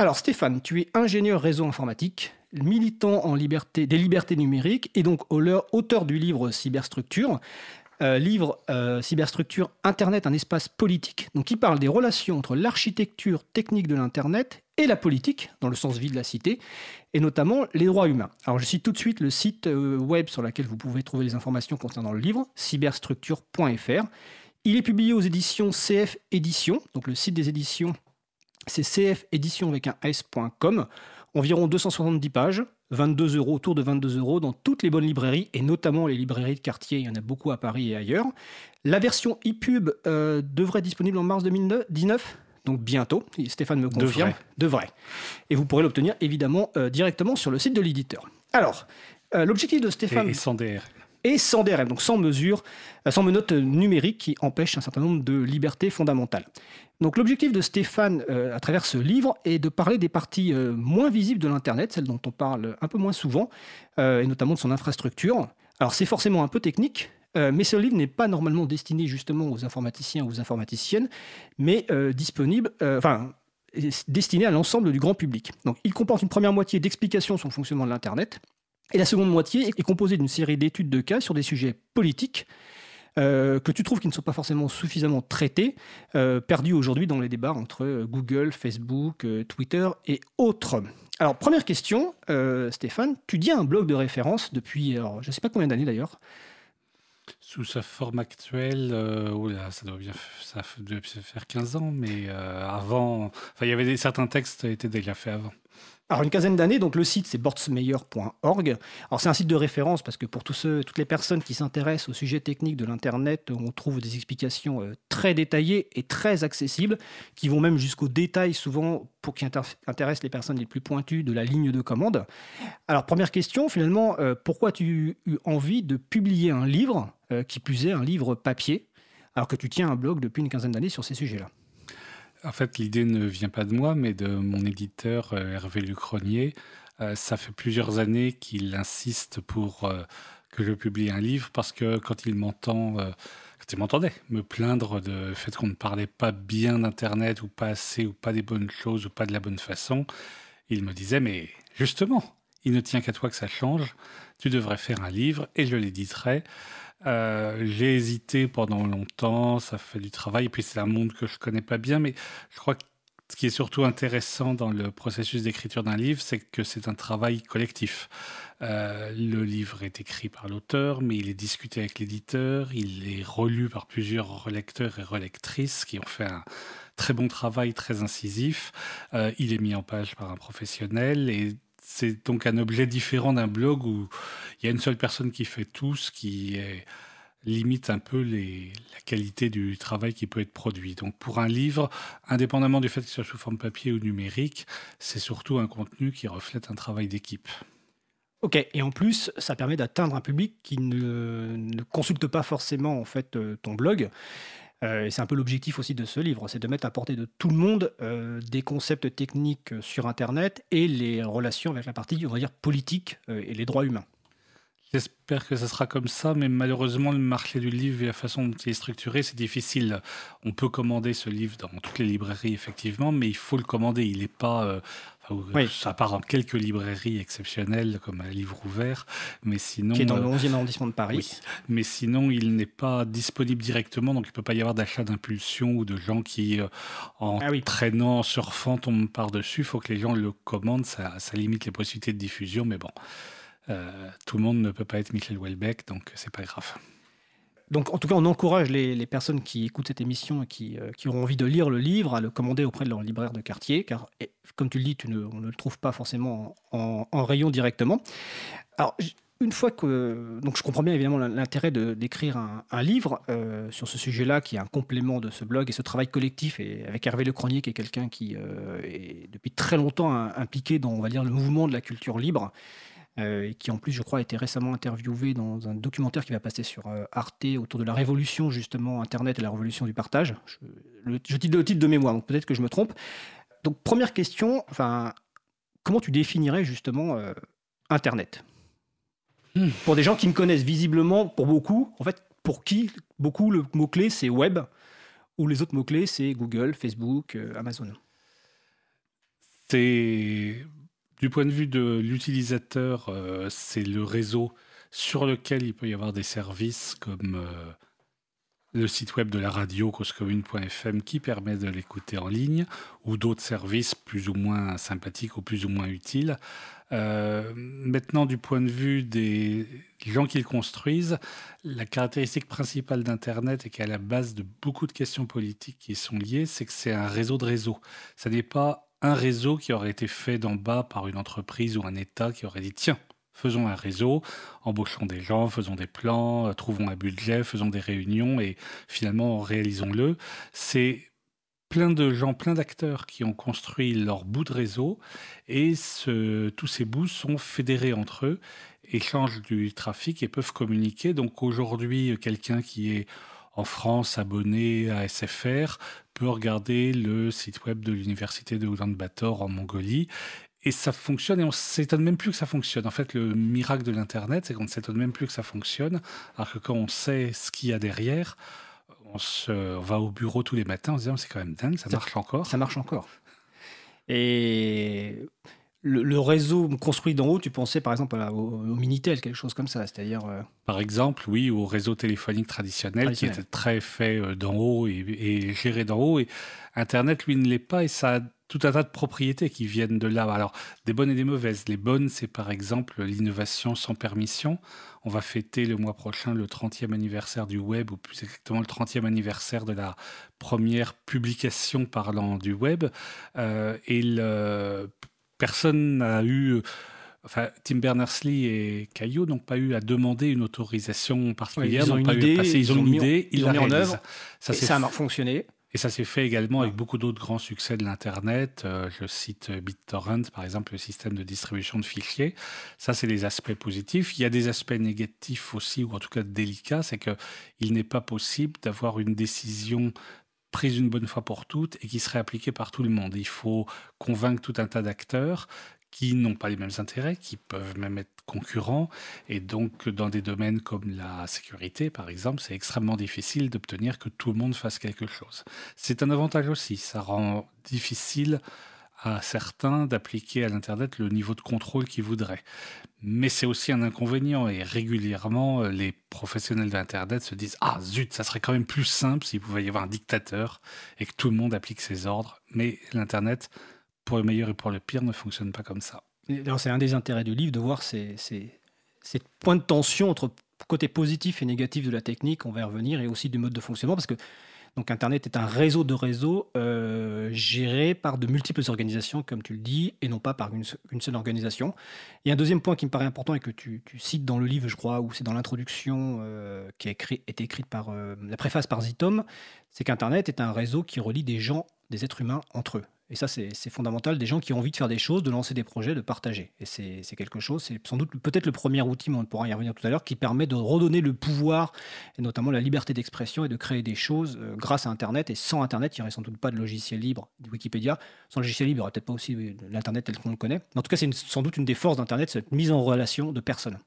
Alors Stéphane, tu es ingénieur réseau informatique, militant en liberté, des libertés numériques et donc auteur du livre Cyberstructure. Euh, livre euh, Cyberstructure Internet, un espace politique, donc qui parle des relations entre l'architecture technique de l'Internet et la politique, dans le sens vie de la cité, et notamment les droits humains. Alors je cite tout de suite le site euh, web sur lequel vous pouvez trouver les informations concernant le livre, cyberstructure.fr. Il est publié aux éditions CF Éditions, donc le site des éditions, c'est CF Éditions avec un S.com, environ 270 pages, 22 euros, autour de 22 euros dans toutes les bonnes librairies et notamment les librairies de quartier. Il y en a beaucoup à Paris et ailleurs. La version e-pub euh, devrait être disponible en mars 2019 donc bientôt, Stéphane me confirme, devrait. Et vous pourrez l'obtenir évidemment euh, directement sur le site de l'éditeur. Alors, euh, l'objectif de Stéphane... Et, sans DRM. Et sans DRM, donc sans mesure, sans menottes numériques qui empêchent un certain nombre de libertés fondamentales. Donc l'objectif de Stéphane euh, à travers ce livre est de parler des parties euh, moins visibles de l'Internet, celles dont on parle un peu moins souvent, euh, et notamment de son infrastructure. Alors c'est forcément un peu technique, mais ce livre n'est pas normalement destiné justement aux informaticiens ou aux informaticiennes, mais disponible, enfin destiné à l'ensemble du grand public. Donc il comporte une première moitié d'explications sur le fonctionnement de l'Internet, et la seconde moitié est composée d'une série d'études de cas sur des sujets politiques, euh, que tu trouves qui ne sont pas forcément suffisamment traités, euh, perdus aujourd'hui dans les débats entre euh, Google, Facebook, Twitter et autres. Alors, première question, Stéphane, tu dis un blog de référence depuis, je ne sais pas combien d'années d'ailleurs. Sous sa forme actuelle, ça doit bien faire 15 ans, mais avant, il y avait certains textes étaient déjà faits avant. Alors une quinzaine d'années, donc le site c'est bordsmeyer.org. Alors c'est un site de référence parce que pour tous ceux, toutes les personnes qui s'intéressent au sujet technique de l'internet, on trouve des explications euh, très détaillées et très accessibles, qui vont même jusqu'au détail souvent pour qui intéressent les personnes les plus pointues de la ligne de commande. Alors première question, finalement, euh, pourquoi as-tu eu envie de publier un livre, euh, qui est un livre papier, alors que tu tiens un blog depuis une quinzaine d'années sur ces sujets-là? En fait, l'idée ne vient pas de moi, mais de mon éditeur euh, Hervé Lucronier. Euh, ça fait plusieurs années qu'il insiste pour euh, que je publie un livre parce que quand il m'entendait me plaindre de fait qu'on ne parlait pas bien d'Internet ou pas assez ou pas des bonnes choses ou pas de la bonne façon, il me disait mais justement, il ne tient qu'à toi que ça change. Tu devrais faire un livre et je l'éditerai. Euh, j'ai hésité pendant longtemps, ça fait du travail, et puis c'est un monde que je connais pas bien, mais je crois que ce qui est surtout intéressant dans le processus d'écriture d'un livre, c'est que c'est un travail collectif. Euh, le livre est écrit par l'auteur, mais il est discuté avec l'éditeur, il est relu par plusieurs relecteurs et relectrices qui ont fait un très bon travail, très incisif. Euh, il est mis en page par un professionnel et c'est donc un objet différent d'un blog où il y a une seule personne qui fait tout, ce qui limite un peu la qualité du travail qui peut être produit. Donc pour un livre, indépendamment du fait qu'il soit sous forme papier ou numérique, c'est surtout un contenu qui reflète un travail d'équipe. Ok, et en plus, ça permet d'atteindre un public qui ne, ne, consulte pas forcément en fait euh, ton blog. Euh, c'est un peu l'objectif aussi de ce livre, c'est de mettre à portée de tout le monde euh, des concepts techniques sur Internet et les relations avec la partie, politique euh, et les droits humains. J'espère que ce sera comme ça, mais malheureusement, le marché du livre et la façon dont il est structuré, c'est difficile. On peut commander ce livre dans toutes les librairies, effectivement, mais il faut le commander. Il n'est pas, oui. À part en quelques librairies exceptionnelles comme un livre ouvert, mais sinon. Qui est dans le 11e euh, arrondissement de Paris. Mais sinon, il n'est pas disponible directement, donc il ne peut pas y avoir d'achat d'impulsion ou de gens qui, euh, en ah traînant, en surfant, tombent par-dessus. Il faut que les gens le commandent, ça, ça, limite les possibilités de diffusion, mais bon. Euh, tout le monde ne peut pas être Michel Houellebecq, donc c'est pas grave. Donc, en tout cas, on encourage les, personnes qui écoutent cette émission et qui, euh, qui, auront envie de lire le livre à le commander auprès de leur libraire de quartier, car, comme tu le dis, on ne le trouve pas forcément en, rayon directement. Alors, une fois que. Donc, je comprends bien évidemment l'intérêt d'écrire un, livre euh, sur ce sujet-là, qui est un complément de ce blog et ce travail collectif, et avec Hervé Lecronier, qui est quelqu'un qui euh, est depuis très longtemps impliqué dans, on va dire, le mouvement de la culture libre. Euh, qui en plus, je crois, a été récemment interviewé dans un documentaire qui va passer sur euh, Arte autour de la révolution, justement, Internet et la révolution du partage. Je, le, je le titre de mémoire, donc peut-être que je me trompe. Donc, première question, enfin, comment tu définirais justement euh, Internet? Hmm. Pour des gens qui me connaissent visiblement, pour beaucoup, en fait, pour qui, beaucoup, le mot-clé, c'est web, ou les autres mots-clés, c'est Google, Facebook, Amazon? C'est du point de vue de l'utilisateur, euh, c'est le réseau sur lequel il peut y avoir des services comme euh, le site web de la radio causecommune.fm qui permet de l'écouter en ligne ou d'autres services plus ou moins sympathiques ou plus ou moins utiles. Euh, maintenant, du point de vue des gens qui le construisent, la caractéristique principale d'Internet et qui est à la base de beaucoup de questions politiques qui sont liées, c'est que c'est un réseau de réseaux. Ça n'est pas un réseau qui aurait été fait d'en bas par une entreprise ou un État qui aurait dit tiens, faisons un réseau, embauchons des gens, faisons des plans, euh, trouvons un budget, faisons des réunions et finalement réalisons-le. C'est plein de gens, plein d'acteurs qui ont construit leur bout de réseau et tous ces bouts sont fédérés entre eux, échangent du trafic et peuvent communiquer. Donc aujourd'hui, quelqu'un qui est en France abonné à SFR peut regarder le site web de l'université de Ulaanbaatar en Mongolie et ça fonctionne et on s'étonne même plus que ça fonctionne. En fait, le miracle de l'Internet, c'est qu'on ne s'étonne même plus que ça fonctionne, alors que quand on sait ce qu'il y a derrière, on, se, va au bureau tous les matins en se disant c'est quand même dingue, ça marche encore. Ça marche encore. Et le, réseau construit d'en haut, tu pensais par exemple au, Minitel, quelque chose comme ça, c'est-à-dire... Euh, par exemple, oui, au réseau téléphonique traditionnel, qui était très fait euh, d'en haut et, géré d'en haut. Et Internet, lui, ne l'est pas et ça a tout un tas de propriétés qui viennent de là. Alors, des bonnes et des mauvaises. Les bonnes, c'est par exemple l'innovation sans permission. On va fêter le mois prochain le 30e anniversaire du web, ou plus exactement le 30e anniversaire de la première publication parlant du web. Euh, et le, personne n'a eu. Enfin, Tim Berners-Lee et Caillot n'ont pas eu à demander une autorisation particulière, ils ont une idée, ils, ont une idée, ils l'ont mis en œuvre, ça, ça a fonctionné. Et ça s'est fait également avec beaucoup d'autres grands succès de l'Internet. Euh, je cite BitTorrent, par exemple, le système de distribution de fichiers. Ça, c'est les aspects positifs. Il y a des aspects négatifs aussi, ou en tout cas délicats, c'est qu'il n'est pas possible d'avoir une décision prise une bonne fois pour toutes et qui serait appliquée par tout le monde. Il faut convaincre tout un tas d'acteurs qui n'ont pas les mêmes intérêts, qui peuvent même être concurrents. Et donc, dans des domaines comme la sécurité, par exemple, c'est extrêmement difficile d'obtenir que tout le monde fasse quelque chose. C'est un avantage aussi. Ça rend difficile à certains d'appliquer à l'Internet le niveau de contrôle qu'ils voudraient. Mais c'est aussi un inconvénient et régulièrement, euh, les professionnels d'Internet se disent Ah zut, ça serait quand même plus simple s'il pouvait y avoir un dictateur et que tout le monde applique ses ordres. Mais l'Internet, pour le meilleur et pour le pire, ne fonctionne pas comme ça. C'est un des intérêts du livre de voir ces, ces, ces points de tension entre côté positif et négatif de la technique, on va y revenir, et aussi du mode de fonctionnement, parce que donc Internet est un réseau de réseaux euh, géré par de multiples organisations, comme tu le dis, et non pas par une, seule organisation. Et un deuxième point qui me paraît important et que tu, cites dans le livre, je crois, ou c'est dans l'introduction euh, qui a été écrite par euh, la préface par Zitom, c'est qu'Internet est un réseau qui relie des gens, des êtres humains entre eux. Et ça, c'est fondamental, des gens qui ont envie de faire des choses, de lancer des projets, de partager. Et c'est quelque chose, c'est sans doute peut-être le premier outil, mais on pourra y revenir tout à l'heure, qui permet de redonner le pouvoir, et notamment la liberté d'expression, et de créer des choses euh, grâce à Internet. Et sans Internet, il n'y aurait sans doute pas de logiciel libre, de Wikipédia. Sans logiciel libre, il n'y aurait peut-être pas aussi euh, l'Internet tel qu'on le connaît. en tout cas, c'est sans doute une des forces d'Internet, cette mise en relation de personnes.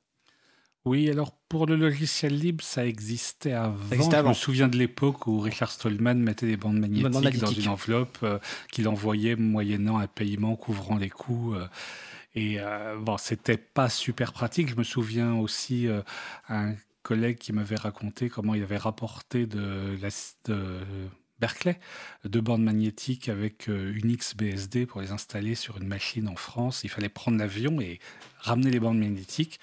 Oui, alors pour le logiciel libre, ça existait avant. Je me souviens de l'époque où Richard Stallman mettait des bandes magnétiques dans une enveloppe euh, qu'il envoyait moyennant un paiement couvrant les coûts. Euh, et euh, bon, c'était pas super pratique. Je me souviens aussi un collègue qui m'avait raconté comment il avait rapporté de, la, de Berkeley deux bandes magnétiques avec une XBSD pour les installer sur une machine en France. Il fallait prendre l'avion et ramener les bandes magnétiques.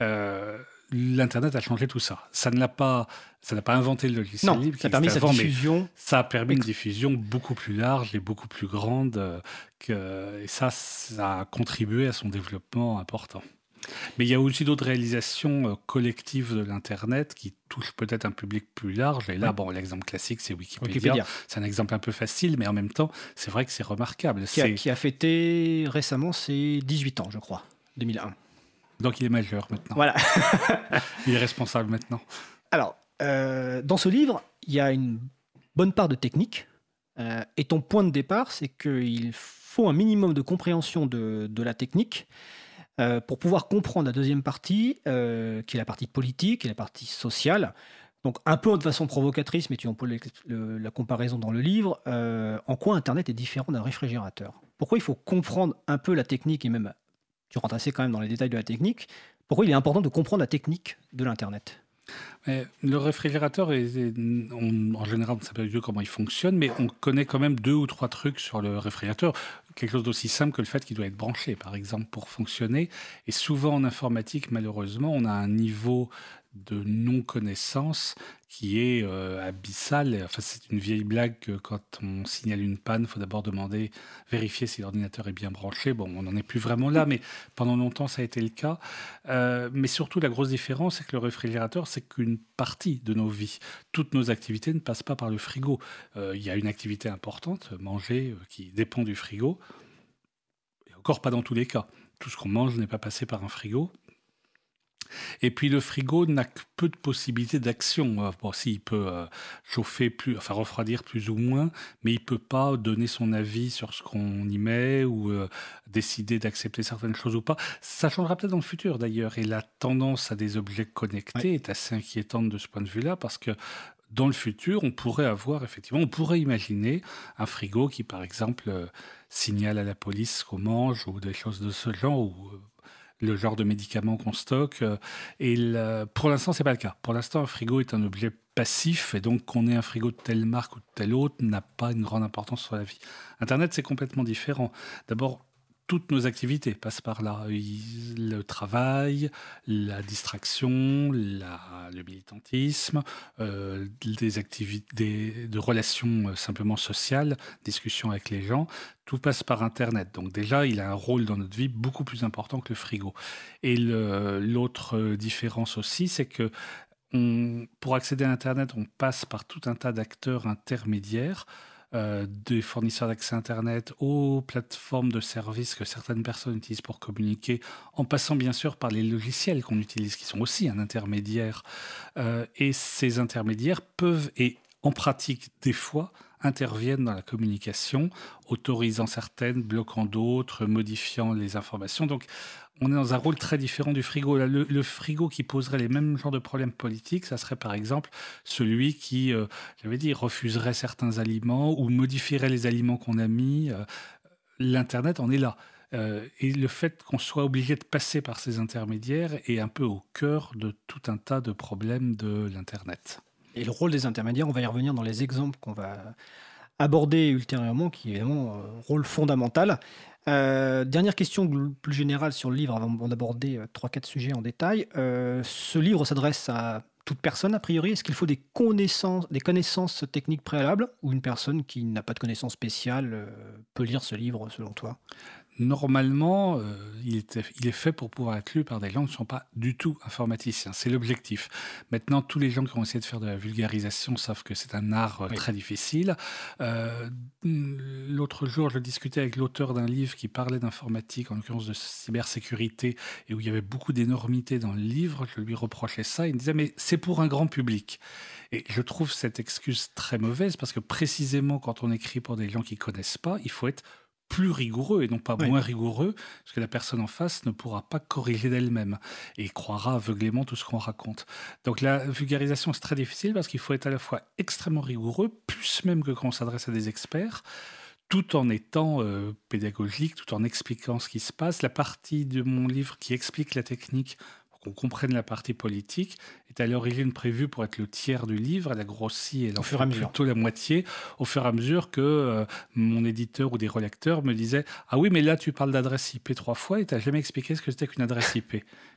Euh, L'Internet a changé tout ça. Ça ne l'a pas, ça n'a pas inventé le logiciel libre. Ça a permis cette diffusion. Ça a permis une diffusion beaucoup plus large et beaucoup plus grande. Euh, que, et ça, ça a contribué à son développement important. Mais il y a aussi d'autres réalisations euh, collectives de l'Internet qui touchent peut-être un public plus large. Et là, bon, l'exemple classique, c'est Wikipédia. C'est un exemple un peu facile, mais en même temps, c'est vrai que c'est remarquable. Qui a, qui a fêté récemment ses 18 ans, je crois, 2001. Donc il est majeur maintenant. Voilà. il est responsable maintenant. Alors, euh, dans ce livre, il y a une bonne part de technique. Euh, et ton point de départ, c'est qu'il faut un minimum de compréhension de, de la technique euh, pour pouvoir comprendre la deuxième partie, qui est la partie politique et la partie sociale. Donc un peu de façon provocatrice, mais tu emploies la comparaison dans le livre, en quoi Internet est différent d'un réfrigérateur? Pourquoi il faut comprendre un peu la technique, et même, tu rentres assez quand même dans les détails de la technique, pourquoi il est important de comprendre la technique de l'Internet? Le réfrigérateur, en général, on ne sait pas du tout comment il fonctionne, mais on connaît quand même deux ou trois trucs sur le réfrigérateur. Quelque chose d'aussi simple que le fait qu'il doit être branché, par exemple, pour fonctionner. Et souvent en informatique, malheureusement, on a un niveau de non-connaissance qui est euh, abyssal. Enfin, c'est une vieille blague que quand on signale une panne, il faut d'abord demander, vérifier si l'ordinateur est bien branché. Bon, on n'en est plus vraiment là, mais pendant longtemps, ça a été le cas. Euh, mais surtout, la grosse différence, c'est que le réfrigérateur, c'est qu'une partie de nos vies. Toutes nos activités ne passent pas par le frigo. Euh, il y a une activité importante, manger, qui dépend du frigo. Et encore pas dans tous les cas. Tout ce qu'on mange n'est pas passé par un frigo. Et puis le frigo n'a que peu de possibilités d'action. Euh, bon, si, il peut euh, chauffer plus, enfin refroidir plus ou moins, mais il peut pas donner son avis sur ce qu'on y met ou euh, décider d'accepter certaines choses ou pas. Ça changera peut-être dans le futur d'ailleurs. Et la tendance à des objets connectés est assez inquiétante de ce point de vue-là parce que dans le futur, on pourrait avoir effectivement, on pourrait imaginer un frigo qui, par exemple, signale à la police qu'on mange ou des choses de ce genre, ou le genre de médicaments qu'on stocke. Euh, et pour l'instant, c'est pas le cas. Pour l'instant, un frigo est un objet passif et donc qu'on ait un frigo de telle marque ou de telle autre n'a pas une grande importance sur la vie. Internet, c'est complètement différent. D'abord, toutes nos activités passent par là. Le travail, la distraction, le militantisme, euh, des activités de relations euh, simplement sociales, discussions avec les gens, tout passe par Internet. Donc déjà, il a un rôle dans notre vie beaucoup plus important que le frigo. Et l'autre différence aussi, c'est que pour accéder à Internet, on passe par tout un tas d'acteurs intermédiaires. Euh, des fournisseurs d'accès Internet aux plateformes de services que certaines personnes utilisent pour communiquer, en passant bien sûr par les logiciels qu'on utilise, qui sont aussi un intermédiaire. Euh, et ces intermédiaires peuvent, et en pratique des fois, interviennent dans la communication, autorisant certaines, bloquant d'autres, modifiant les informations. Donc on est dans un rôle très différent du frigo. le, frigo qui poserait les mêmes genres de problèmes politiques, ça serait par exemple celui qui, euh, j'avais dit, refuserait certains aliments ou modifierait les aliments qu'on a mis. Euh, L'Internet en est là. Euh, et le fait qu'on soit obligé de passer par ces intermédiaires est un peu au cœur de tout un tas de problèmes de l'Internet. Et le rôle des intermédiaires, on va y revenir dans les exemples qu'on va aborder ultérieurement, qui est évidemment un rôle fondamental. Euh, dernière question plus générale sur le livre avant d'aborder euh, trois 4 sujets en détail. Euh, ce livre s'adresse à toute personne a priori. Est-ce qu'il faut des connaissances techniques préalables ou une personne qui n'a pas de connaissances spéciales peut lire ce livre selon toi? Normalement, euh, il, est, fait pour pouvoir être lu par des gens qui ne sont pas du tout informaticiens. C'est l'objectif. Maintenant, tous les gens qui ont essayé de faire de la vulgarisation savent que c'est un art euh, très difficile. Euh, l'autre jour, je discutais avec l'auteur d'un livre qui parlait d'informatique, en l'occurrence de cybersécurité, et où il y avait beaucoup d'énormités dans le livre. Je lui reprochais ça. Il me disait, mais c'est pour un grand public. Et je trouve cette excuse très mauvaise parce que précisément quand on écrit pour des gens qui connaissent pas, il faut être plus rigoureux et non pas moins rigoureux, parce que la personne en face ne pourra pas corriger d'elle-même et croira aveuglément tout ce qu'on raconte. Donc la vulgarisation, c'est très difficile parce qu'il faut être à la fois extrêmement rigoureux, plus même que quand on s'adresse à des experts, tout en étant euh, pédagogique, tout en expliquant ce qui se passe. La partie de mon livre qui explique la technique qu'on comprenne la partie politique, est à l'origine prévue pour être le tiers du livre. Elle a grossi, elle en fait plutôt la moitié, au fur et à mesure que euh, mon éditeur ou des relecteurs me disaient Ah oui, mais là, tu parles d'adresse IP trois fois et tu n'as jamais expliqué ce que c'était qu'une adresse IP.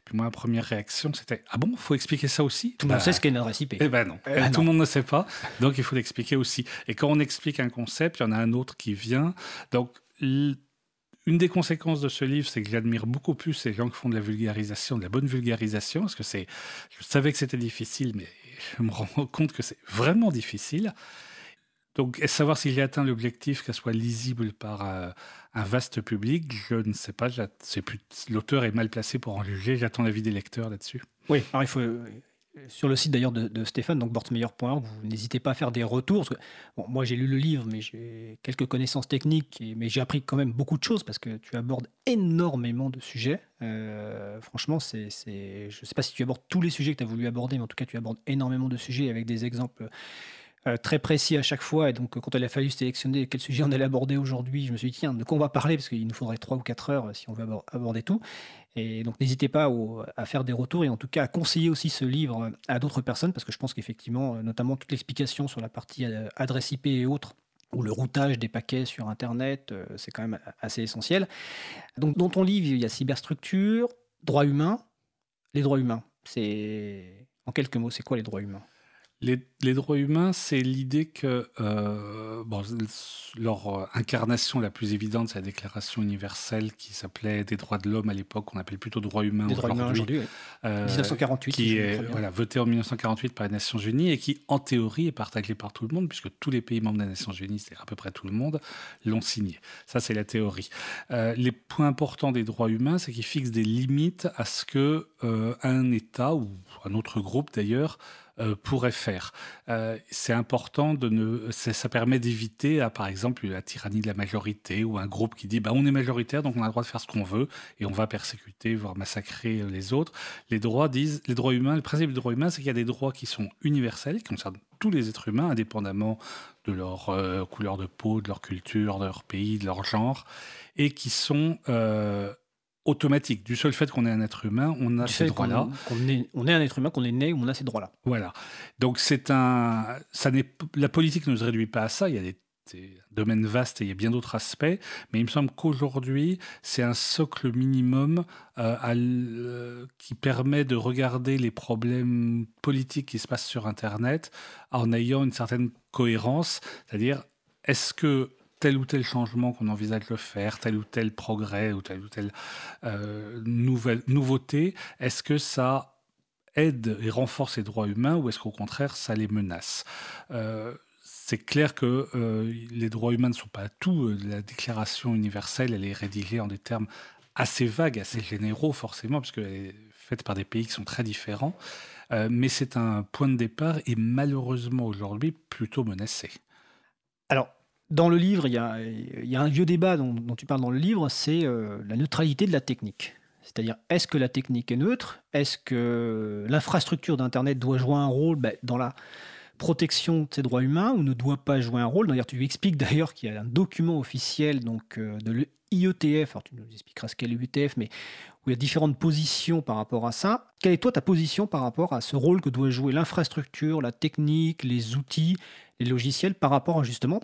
Puis moi, ma première réaction, c'était Ah bon, il faut expliquer ça aussi? Tout le monde bah, sait ce qu'est une adresse IP. Eh ben non, euh, tout le monde ne sait pas, donc il faut l'expliquer aussi. Et quand on explique un concept, il y en a un autre qui vient. Donc, une des conséquences de ce livre, c'est que j'admire beaucoup plus ces gens qui font de la vulgarisation, de la bonne vulgarisation, parce que c'est, je savais que c'était difficile, mais je me rends compte que c'est vraiment difficile. Donc, savoir si j'ai atteint l'objectif qu'elle soit lisible par euh, un vaste public, je ne sais pas. L'auteur est mal placé pour en juger. J'attends l'avis des lecteurs là-dessus. Oui, alors il faut sur le site d'ailleurs de, Stéphane, donc bortmeyer.org, vous n'hésitez pas à faire des retours. moi, j'ai lu le livre, mais j'ai quelques connaissances techniques, mais j'ai appris quand même beaucoup de choses parce que tu abordes énormément de sujets. Euh, franchement, c'est, je ne sais pas si tu abordes tous les sujets que tu as voulu aborder, mais en tout cas, tu abordes énormément de sujets avec des exemples euh, très précis à chaque fois. Et donc, quand il a fallu sélectionner quel sujet on allait aborder aujourd'hui, je me suis dit, tiens, de quoi on va parler? Parce qu'il nous faudrait 3 ou 4 heures si on veut aborder tout. Et donc, n'hésitez pas à faire des retours et en tout cas à conseiller aussi ce livre à d'autres personnes, parce que je pense qu'effectivement, notamment toute l'explication sur la partie euh, adresse IP et autres, ou le routage des paquets sur Internet, euh, c'est quand même assez essentiel. Donc, dans ton livre, il y a cyberstructure, droits humains. Les droits humains, c'est. En quelques mots, c'est quoi les droits humains? Les, droits humains, c'est l'idée que euh, leur euh, incarnation la plus évidente, c'est la Déclaration universelle qui s'appelait des droits de l'homme à l'époque, on appelle plutôt droits humains aujourd'hui. 1948. Euh, qui est voilà, voté en 1948 par les Nations Unies et qui, en théorie, est partagé par tout le monde, puisque tous les pays membres des Nations Unies, c'est à peu près tout le monde, l'ont signé. Ça, c'est la théorie. les points importants des droits humains, c'est qu'ils fixent des limites à ce que un État ou un autre groupe d'ailleurs euh, pourrait faire. Euh, c'est important de ne, ça permet d'éviter, par exemple, la tyrannie de la majorité ou un groupe qui dit bah, on est majoritaire donc on a le droit de faire ce qu'on veut et on va persécuter, voire massacrer euh, les autres. Les droits disent, les droits humains, le principe des droits humains, c'est qu'il y a des droits qui sont universels, qui concernent tous les êtres humains, indépendamment de leur couleur de peau, de leur culture, de leur pays, de leur genre, et qui sont automatique. Du seul fait qu'on est un être humain, on a ces droits-là. On, est, on, est, un être humain, qu'on est né, on a ces droits-là. Voilà. Donc c'est un, ça n'est, la politique ne se réduit pas à ça. Il y a des, domaines vastes et il y a bien d'autres aspects. Mais il me semble qu'aujourd'hui, c'est un socle minimum euh, euh, qui permet de regarder les problèmes politiques qui se passent sur Internet en ayant une certaine cohérence. C'est-à-dire, est-ce que tel ou tel changement qu'on envisage de faire, tel ou tel progrès ou telle ou telle euh, nouvelle, nouveauté, est-ce que ça aide et renforce les droits humains ou est-ce qu'au contraire ça les menace? Euh, c'est clair que euh, les droits humains ne sont pas tout. La déclaration universelle, elle est rédigée en des termes assez vagues, assez généraux forcément, parce qu'elle est faite par des pays qui sont très différents. mais c'est un point de départ et malheureusement aujourd'hui plutôt menacé. Alors, dans le livre, il y a, un vieux débat dont, tu parles dans le livre, c'est euh, la neutralité de la technique. C'est-à-dire, est-ce que la technique est neutre? Est-ce que l'infrastructure d'Internet doit jouer un rôle ben, dans la protection de ses droits humains ou ne doit pas jouer un rôle? D'ailleurs, tu expliques d'ailleurs qu'il y a un document officiel donc, euh, de l'IETF, alors tu nous expliqueras ce qu'est l'IETF, mais où il y a différentes positions par rapport à ça. Quelle est toi ta position par rapport à ce rôle que doit jouer l'infrastructure, la technique, les outils, les logiciels par rapport justement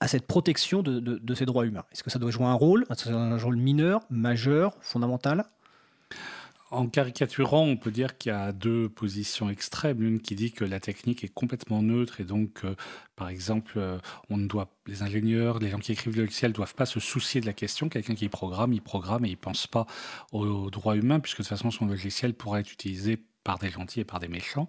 à cette protection de, ces droits humains Est-ce que ça doit jouer un rôle, un rôle mineur, majeur, fondamental? En caricaturant, on peut dire qu'il y a deux positions extrêmes. Une qui dit que la technique est complètement neutre et donc, euh, par exemple, euh, on ne doit, les ingénieurs, les gens qui écrivent le logiciel ne doivent pas se soucier de la question. Quelqu'un qui programme, il programme et il ne pense pas aux droits humains puisque de toute façon, son logiciel pourrait être utilisé par des gentils et par des méchants.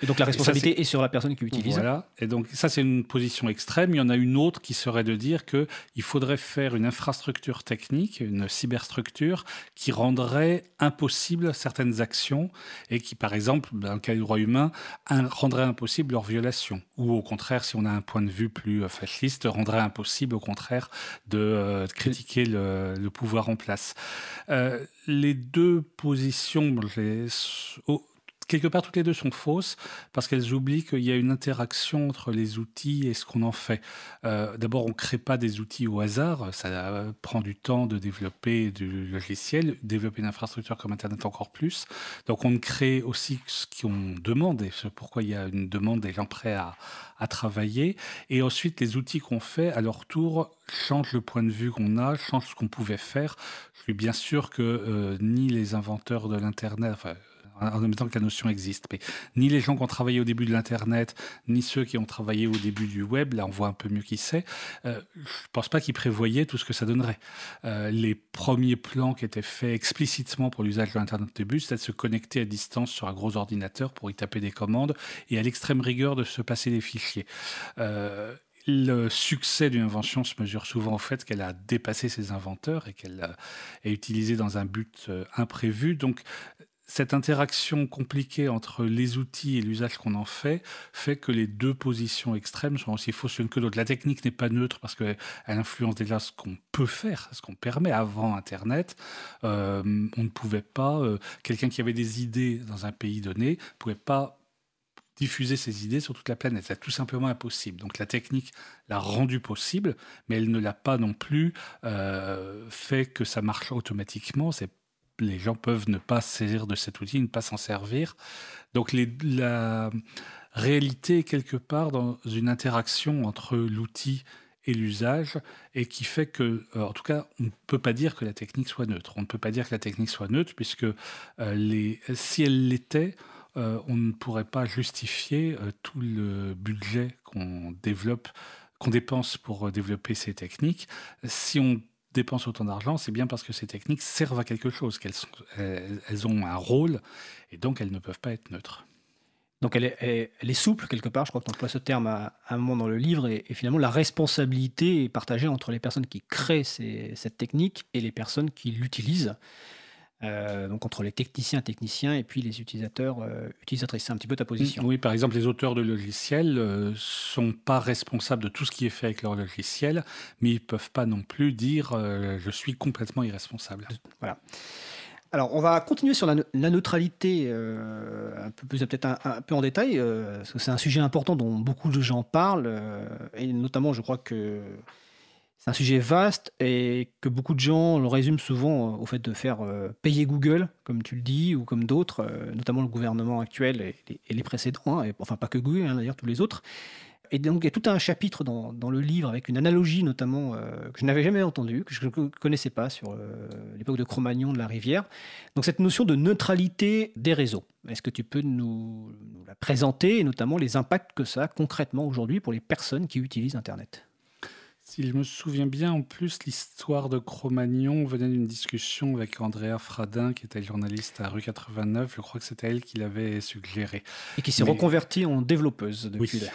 Et donc la responsabilité est... sur la personne qui utilise. Voilà. Et donc ça, c'est une position extrême. Il y en a une autre qui serait de dire qu'il faudrait faire une infrastructure technique, une cyberstructure, qui rendrait impossible certaines actions et qui, par exemple, dans le cas du droit humain, rendrait impossible leur violation. Ou au contraire, si on a un point de vue plus euh, fasciste, rendrait impossible, au contraire, de, euh, critiquer le, pouvoir en place. Euh, les deux positions, les, quelque part, toutes les deux sont fausses parce qu'elles oublient qu'il y a une interaction entre les outils et ce qu'on en fait. Euh, d'abord, on ne crée pas des outils au hasard. Ça prend du temps de développer du logiciel, développer une infrastructure comme Internet encore plus. Donc, on crée aussi ce qu'on demande et ce pourquoi il y a une demande des gens prêts à, travailler. Et ensuite, les outils qu'on fait, à leur tour, changent le point de vue qu'on a, changent ce qu'on pouvait faire. Je suis bien sûr que euh, ni les inventeurs de l'Internet, en même temps que la notion existe. Mais ni les gens qui ont travaillé au début de l'Internet, ni ceux qui ont travaillé au début du web, là on voit un peu mieux qui c'est, euh, je ne pense pas qu'ils prévoyaient tout ce que ça donnerait. Euh, les premiers plans qui étaient faits explicitement pour l'usage de l'Internet au début, c'était de se connecter à distance sur un gros ordinateur pour y taper des commandes et à l'extrême rigueur de se passer des fichiers. Euh, le succès d'une invention se mesure souvent au fait qu'elle a dépassé ses inventeurs et qu'elle est utilisée dans un but imprévu. Donc, cette interaction compliquée entre les outils et l'usage qu'on en fait fait que les deux positions extrêmes sont aussi fausses l'une que l'autre. La technique n'est pas neutre parce qu'elle influence déjà ce qu'on peut faire, ce qu'on permet. Avant Internet, euh, on ne pouvait pas, euh, quelqu'un qui avait des idées dans un pays donné, ne pouvait pas diffuser ses idées sur toute la planète. C'est tout simplement impossible. Donc la technique l'a rendu possible, mais elle ne l'a pas non plus euh, fait que ça marche automatiquement. C'est les gens peuvent ne pas saisir de cet outil, ne pas s'en servir. Donc la réalité est quelque part dans une interaction entre l'outil et l'usage, et qui fait que, euh, en tout cas, on ne peut pas dire que la technique soit neutre. On ne peut pas dire que la technique soit neutre, puisque euh, si elle l'était, euh, on ne pourrait pas justifier tout le budget qu'on qu'on dépense pour développer ces techniques. Si on dépensent autant d'argent, c'est bien parce que ces techniques servent à quelque chose, qu'elles elles ont un rôle, et donc elles ne peuvent pas être neutres. Donc elle est, souple quelque part, je crois qu'on emploie ce terme à, un moment dans le livre, et, finalement la responsabilité est partagée entre les personnes qui créent cette technique et les personnes qui l'utilisent. Euh, donc entre les techniciens techniciens et puis les utilisateurs euh, utilisatrices. C'est un petit peu ta position. Oui, par exemple, les auteurs de logiciels ne euh, sont pas responsables de tout ce qui est fait avec leur logiciel, mais ils peuvent pas non plus dire je suis complètement irresponsable. Voilà. Alors, on va continuer sur la, neutralité un peu plus peut-être un, peu en détail, parce que c'est un sujet important dont beaucoup de gens parlent, et notamment, je crois que c'est un sujet vaste et que beaucoup de gens le résument souvent euh, au fait de faire euh, payer Google, comme tu le dis, ou comme d'autres, euh, notamment le gouvernement actuel et, les précédents, hein, enfin pas que Google, hein, d'ailleurs tous les autres. Et donc il y a tout un chapitre dans, le livre avec une analogie notamment que je n'avais jamais entendue, que je ne connaissais pas sur l'époque de Cro-Magnon de la Rivière. Donc cette notion de neutralité des réseaux. Est-ce que tu peux nous, nous la présenter et notamment les impacts que ça a concrètement aujourd'hui pour les personnes qui utilisent Internet? Si je me souviens bien, en plus, l'histoire de Cro-Magnon venait d'une discussion avec Andrea Fradin, qui était journaliste à rue 89. Je crois que c'était elle qui l'avait suggéré. Et qui s'est reconvertie en développeuse depuis. Oui.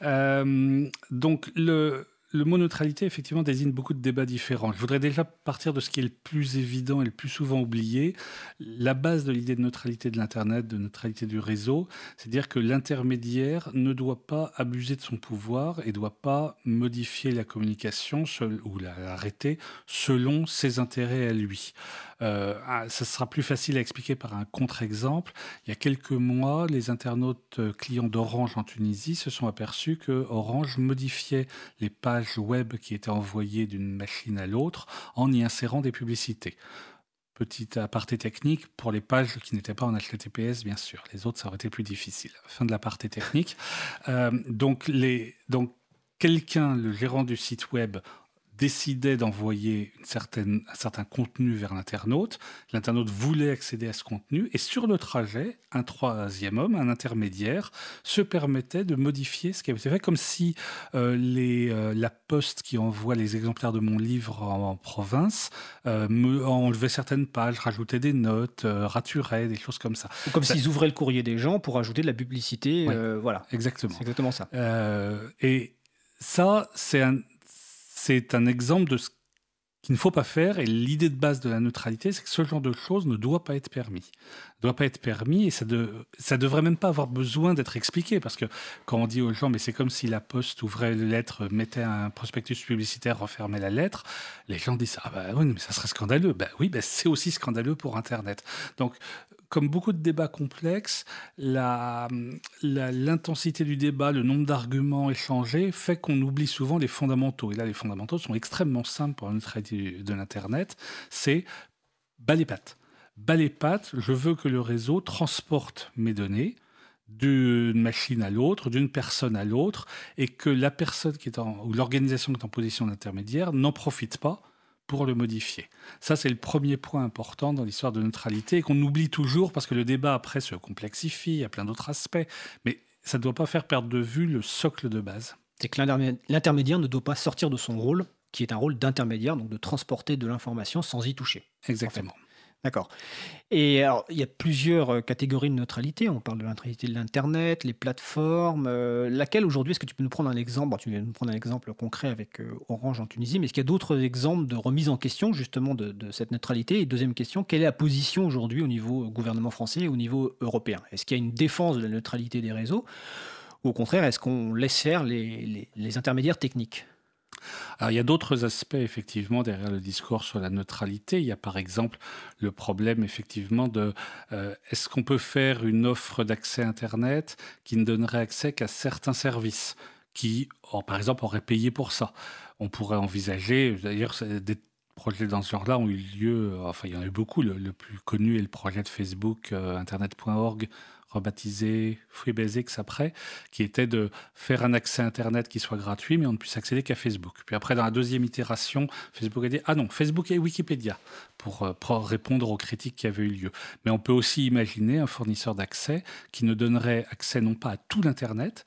Euh, donc, le, le mot neutralité, effectivement, désigne beaucoup de débats différents. Je voudrais déjà partir de ce qui est le plus évident et le plus souvent oublié. La base de l'idée de neutralité de l'Internet, de neutralité du réseau, c'est dire que l'intermédiaire ne doit pas abuser de son pouvoir et ne doit pas modifier la communication ou l'arrêter selon ses intérêts à lui. Euh, ah, ça sera plus facile à expliquer par un contre-exemple. Il y a quelques mois, les internautes euh, clients d'Orange en Tunisie se sont aperçus que Orange modifiait les pages web qui étaient envoyées d'une machine à l'autre en y insérant des publicités. Petit aparté technique pour les pages qui n'étaient pas en HTTPS, bien sûr. Les autres, ça aurait été plus difficile. Fin de l'aparté technique. Euh, donc, quelqu'un, le gérant du site web, décidait d'envoyer un certain contenu vers l'internaute. L'internaute voulait accéder à ce contenu et sur le trajet, un troisième homme, un intermédiaire, se permettait de modifier ce qui avait été fait, comme si euh, les, euh, la poste qui envoie les exemplaires de mon livre en, province euh, me enlevait certaines pages, rajoutait des notes, raturait, des choses comme ça. comme s'ils ouvraient le courrier des gens pour ajouter de la publicité. voilà. Exactement. C'est exactement ça. et ça, c'est un c'est un exemple de ce qu'il ne faut pas faire. Et l'idée de base de la neutralité, c'est que ce genre de choses ne doit pas être permis. Ne doit pas être permis et ça ne devrait même pas avoir besoin d'être expliqué. Parce que quand on dit aux gens, mais c'est comme si la poste ouvrait une lettre, mettait un prospectus publicitaire, refermait la lettre, les gens disent, ah bah oui, mais ça serait scandaleux. Ben oui, ben c'est aussi scandaleux pour Internet. Donc, comme beaucoup de débats complexes, l'intensité du débat, le nombre d'arguments échangés fait qu'on oublie souvent les fondamentaux. Et là, les fondamentaux sont extrêmement simples pour une traité de l'Internet. C'est bas les pattes. Bas les pattes, je veux que le réseau transporte mes données d'une machine à l'autre, d'une personne à l'autre, et que la personne qui est en, ou l'organisation qui est en position d'intermédiaire n'en profite pas pour le modifier. Ça, c'est le premier point important dans l'histoire de neutralité qu'on oublie toujours parce que le débat après se complexifie, il y a plein d'autres aspects, mais ça ne doit pas faire perdre de vue le socle de base. C'est que l'intermédiaire ne doit pas sortir de son rôle, qui est un rôle d'intermédiaire, donc de transporter de l'information sans y toucher. Exactement. D'accord. Et alors, il y a plusieurs euh, catégories de neutralité. On parle de la neutralité de l'Internet, les plateformes. Euh, laquelle aujourd'hui, est-ce que tu peux nous prendre un exemple? Tu viens de nous prendre un exemple concret avec euh, Orange en Tunisie, mais est-ce qu'il y a d'autres exemples de remise en question justement de, cette neutralité? Et deuxième question, quelle est la position aujourd'hui au niveau gouvernement français et au niveau européen? Est-ce qu'il y a une défense de la neutralité des réseaux? Ou au contraire, est-ce qu'on laisse faire les intermédiaires techniques? Alors, il y a d'autres aspects, effectivement, derrière le discours sur la neutralité. Il y a, par exemple, le problème, effectivement, de euh, est-ce qu'on peut faire une offre d'accès Internet qui ne donnerait accès qu'à certains services qui, par exemple, auraient payé pour ça? On pourrait envisager, d'ailleurs, des projets dans ce genre-là ont eu lieu, enfin, il y en a eu beaucoup. Le, le plus connu est le projet de Facebook, euh, internet.org, rebaptisé FreeBasics après, qui était de faire un accès Internet qui soit gratuit, mais on ne puisse accéder qu'à Facebook. Puis après, dans la deuxième itération, Facebook a dit Ah non, Facebook et Wikipédia pour, euh, pour répondre aux critiques qui avaient eu lieu. Mais on peut aussi imaginer un fournisseur d'accès qui ne donnerait accès non pas à tout l'Internet,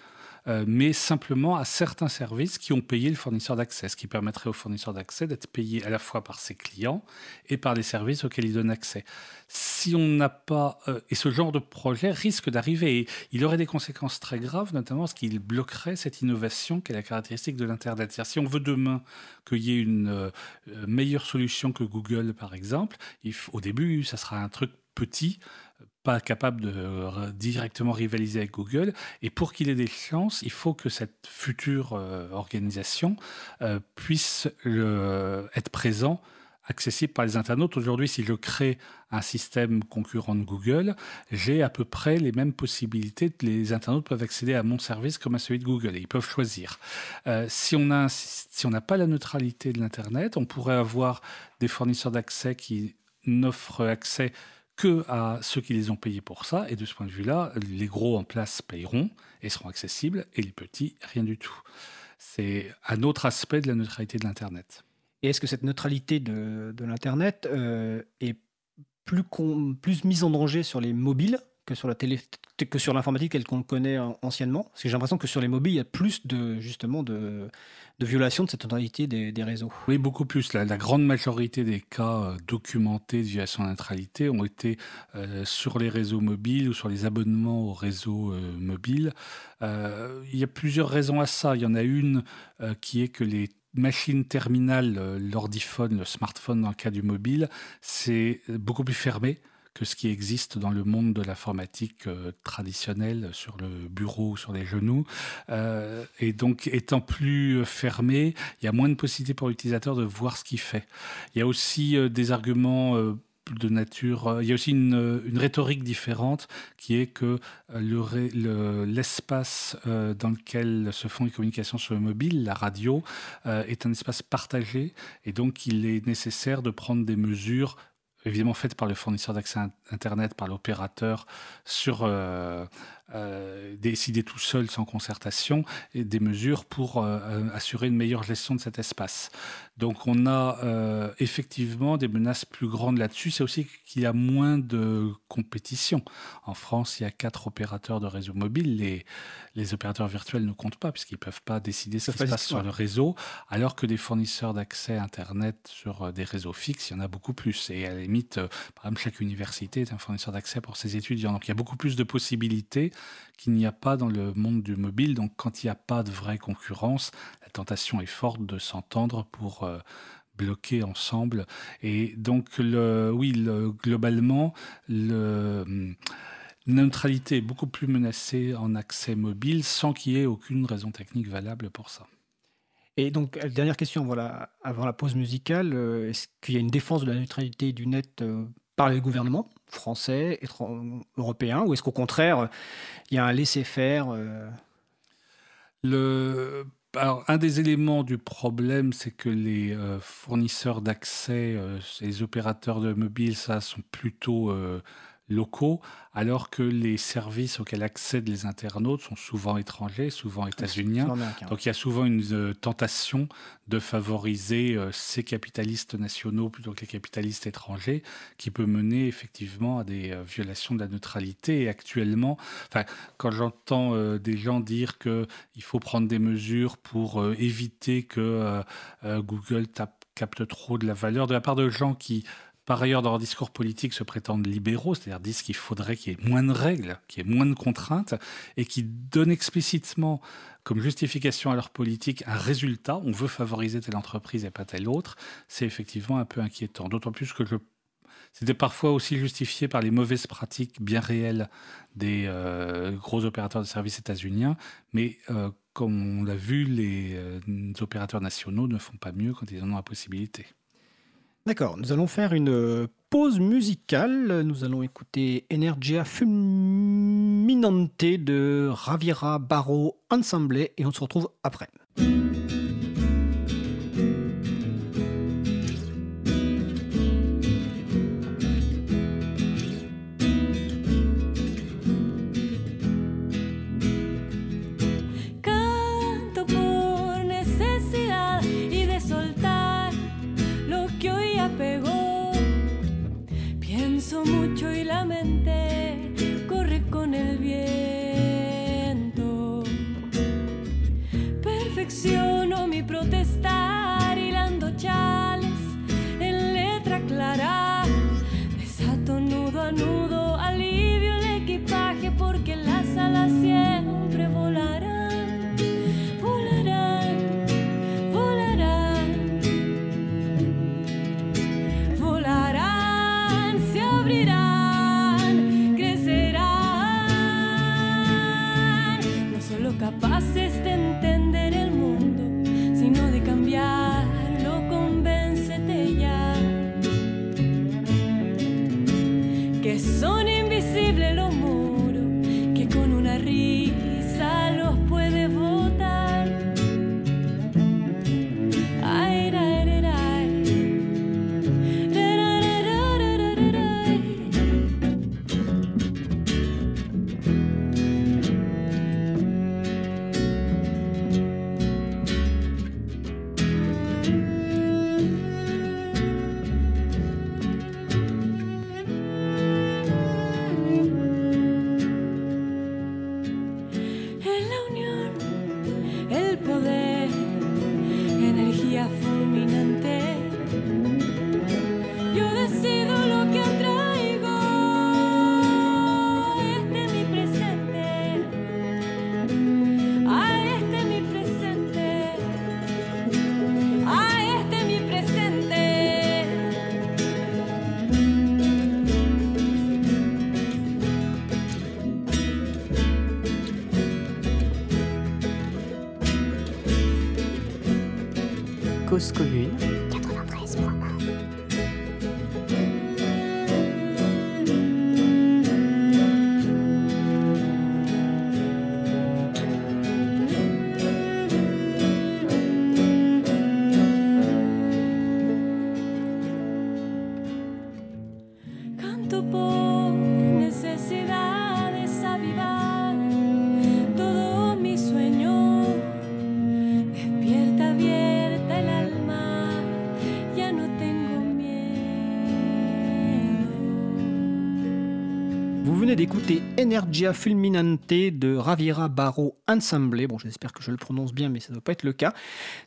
euh, mais simplement à certains services qui ont payé le fournisseur d'accès, ce qui permettrait au fournisseur d'accès d'être payé à la fois par ses clients et par les services auxquels il donne accès. Si on n'a pas... euh, et ce genre de projet risque d'arriver, il aurait des conséquences très graves, notamment parce qu'il bloquerait cette innovation qui est la caractéristique de l'Internet. Si on veut demain qu'il y ait une euh, meilleure solution que Google, par exemple, au début, ça sera un truc petit, pas capable de euh, directement rivaliser avec Google. Et pour qu'il ait des chances, il faut que cette future euh, organisation euh, puisse être présent accessible par les internautes. Aujourd'hui, si je crée un système concurrent de Google, j'ai à peu près les mêmes possibilités. Les internautes peuvent accéder à mon service comme à celui de Google et ils peuvent choisir. Si on si n'a pas la neutralité de l'Internet, on pourrait avoir des fournisseurs d'accès qui n'offrent accès que à ceux qui les ont payés pour ça. Et de ce point de vue-là, les gros en place payeront et seront accessibles, et les petits, rien du tout. C'est un autre aspect de la neutralité de l'Internet. Et est-ce que cette neutralité de, l'Internet euh, est plus mise en danger sur les mobiles que sur la télé, que sur l'informatique telle qu'on le connaît euh, anciennement Parce que j'ai l'impression que sur les mobiles, il y a plus de justement de, de violation de cette neutralité des, réseaux. Oui, beaucoup plus. La, grande majorité des cas euh, documentés de violation de neutralité ont été euh, sur les réseaux mobiles ou sur les abonnements aux réseaux mobiles. Il y a plusieurs raisons à ça. Il y en a une qui est que les machines terminales, euh, l'ordiphone, le smartphone dans le cas du mobile, c'est beaucoup plus fermé que ce qui existe dans le monde de l'informatique euh, traditionnelle sur le bureau ou sur les genoux. Euh, et donc, étant plus euh, fermé, il y a moins de possibilités pour l'utilisateur de voir ce qu'il fait. Il y a aussi euh, des arguments de nature. il y a aussi une, une rhétorique différente qui est que l'espace dans lequel se font les communications sur le mobile, la radio, est un espace partagé et donc il est nécessaire de prendre des mesures évidemment faites par le fournisseur d'accès Internet, par l'opérateur, sur euh, euh, décider tout seul sans concertation, et des mesures pour euh, euh, assurer une meilleure gestion de cet espace. Donc on a euh, effectivement des menaces plus grandes là-dessus. C'est aussi qu'il y a moins de compétition. En France, il y a quatre opérateurs de réseau mobile. Les, les opérateurs virtuels ne comptent pas puisqu'ils ne peuvent pas décider ce qui se pas passe sur le réseau, alors que des fournisseurs d'accès Internet sur des réseaux fixes, il y en a beaucoup plus. Et à la limite, par exemple, chaque université est un fournisseur d'accès pour ses étudiants. Donc il y a beaucoup plus de possibilités qu'il n'y a pas dans le monde du mobile. Donc quand il n'y a pas de vraie concurrence, la tentation est forte de s'entendre pour euh, bloquer ensemble. Et donc, le, oui, le- globalement, le, hum, la neutralité est beaucoup plus menacée en accès mobile sans qu'il y ait aucune raison technique valable pour ça. Et donc, euh, dernière question voilà, avant la pause musicale, euh, est-ce qu'il y a une défense de la neutralité du net euh, par les gouvernements français, européens, ou est-ce qu'au contraire, il y a un laisser-faire euh, un des éléments du problème, c'est que les euh, fournisseurs d'accès, euh, les opérateurs de mobile, ça, sont plutôt euh, locaux, alors que les services auxquels accèdent les internautes sont souvent étrangers, souvent états-uniens. sud-américains Donc il y a souvent une euh, tentation de favoriser euh, ces capitalistes nationaux plutôt que les capitalistes étrangers, qui peut mener effectivement à des euh, violations de la neutralité. Et actuellement, quand j'entends des gens dire qu'il faut prendre des mesures pour éviter que Google tape- capte trop de la valeur, de la part de gens qui par ailleurs, dans leur discours politique, se prétendent libéraux, c'est-à-dire disent qu'il faudrait qu'il y ait moins de règles, qu'il y ait moins de contraintes, et qui donnent explicitement comme justification à leur politique un résultat, on veut favoriser telle entreprise et pas telle autre, c'est effectivement un peu inquiétant. D'autant plus que c'était parfois aussi justifié par les mauvaises pratiques bien réelles des euh, gros opérateurs de services états-uniens, mais euh, comme on l'a vu, les, euh, opérateurs nationaux ne font pas mieux quand ils en ont la possibilité. D'accord, nous allons faire une pause musicale. Nous allons écouter Energia Fulminante de Ravira Barro Ensemble et on se retrouve après. D'écouter Energia Fulminante de Ravira Barro Ensemble. Bon, j'espère que je le prononce bien, mais ça ne doit pas être le cas.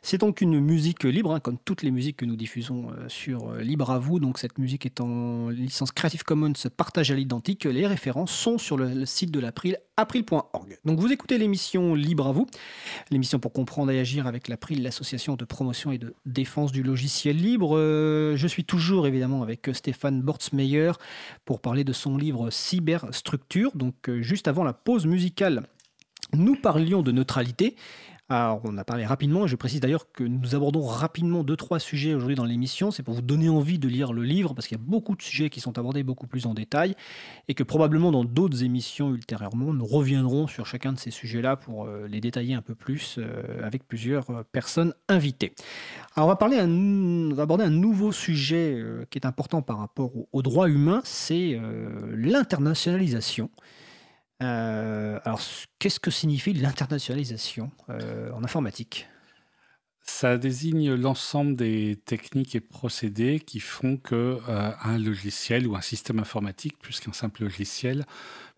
C'est donc une musique libre, hein, comme toutes les musiques que nous diffusons euh, sur euh, Libre à vous. Donc cette musique est en licence Creative Commons partage à l'identique. Les références sont sur le, site de l'April, april.org. Donc vous écoutez l'émission Libre à vous, l'émission pour comprendre et agir avec l'April, l'association de promotion et de défense du logiciel libre. Euh, je suis toujours évidemment avec Stéphane Bortsmeyer pour parler de son livre Cyberstructure. Donc juste avant la pause musicale, nous parlions de neutralité. On a parlé rapidement, je précise d'ailleurs que nous abordons rapidement deux, trois sujets aujourd'hui dans l'émission. C'est pour vous donner envie de lire le livre, parce qu'il y a beaucoup de sujets qui sont abordés beaucoup plus en détail, et que probablement dans d'autres émissions ultérieurement, nous reviendrons sur chacun de ces sujets-là pour euh, les détailler un peu plus euh, avec plusieurs euh, personnes invitées. Alors, on va, parler on va aborder un nouveau sujet qui est important par rapport aux droits humains, c'est l'internationalisation. Euh, alors, qu'est-ce que signifie l'internationalisation euh, en informatique? Ça désigne l'ensemble des techniques et procédés qui font que euh, un logiciel ou un système informatique, plus qu'un simple logiciel,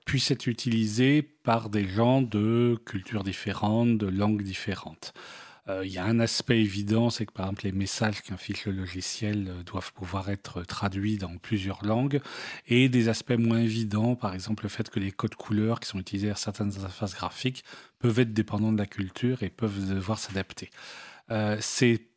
puisse être utilisé par des gens de cultures différentes, de langues différentes. Euh, il y a un aspect évident, c'est que par exemple les messages qu'inflige le logiciel euh, doivent pouvoir être traduits dans plusieurs langues, et des aspects moins évidents, par exemple le fait que les codes couleurs qui sont utilisés à certaines interfaces graphiques peuvent être dépendants de la culture et peuvent devoir s'adapter. Euh, c'est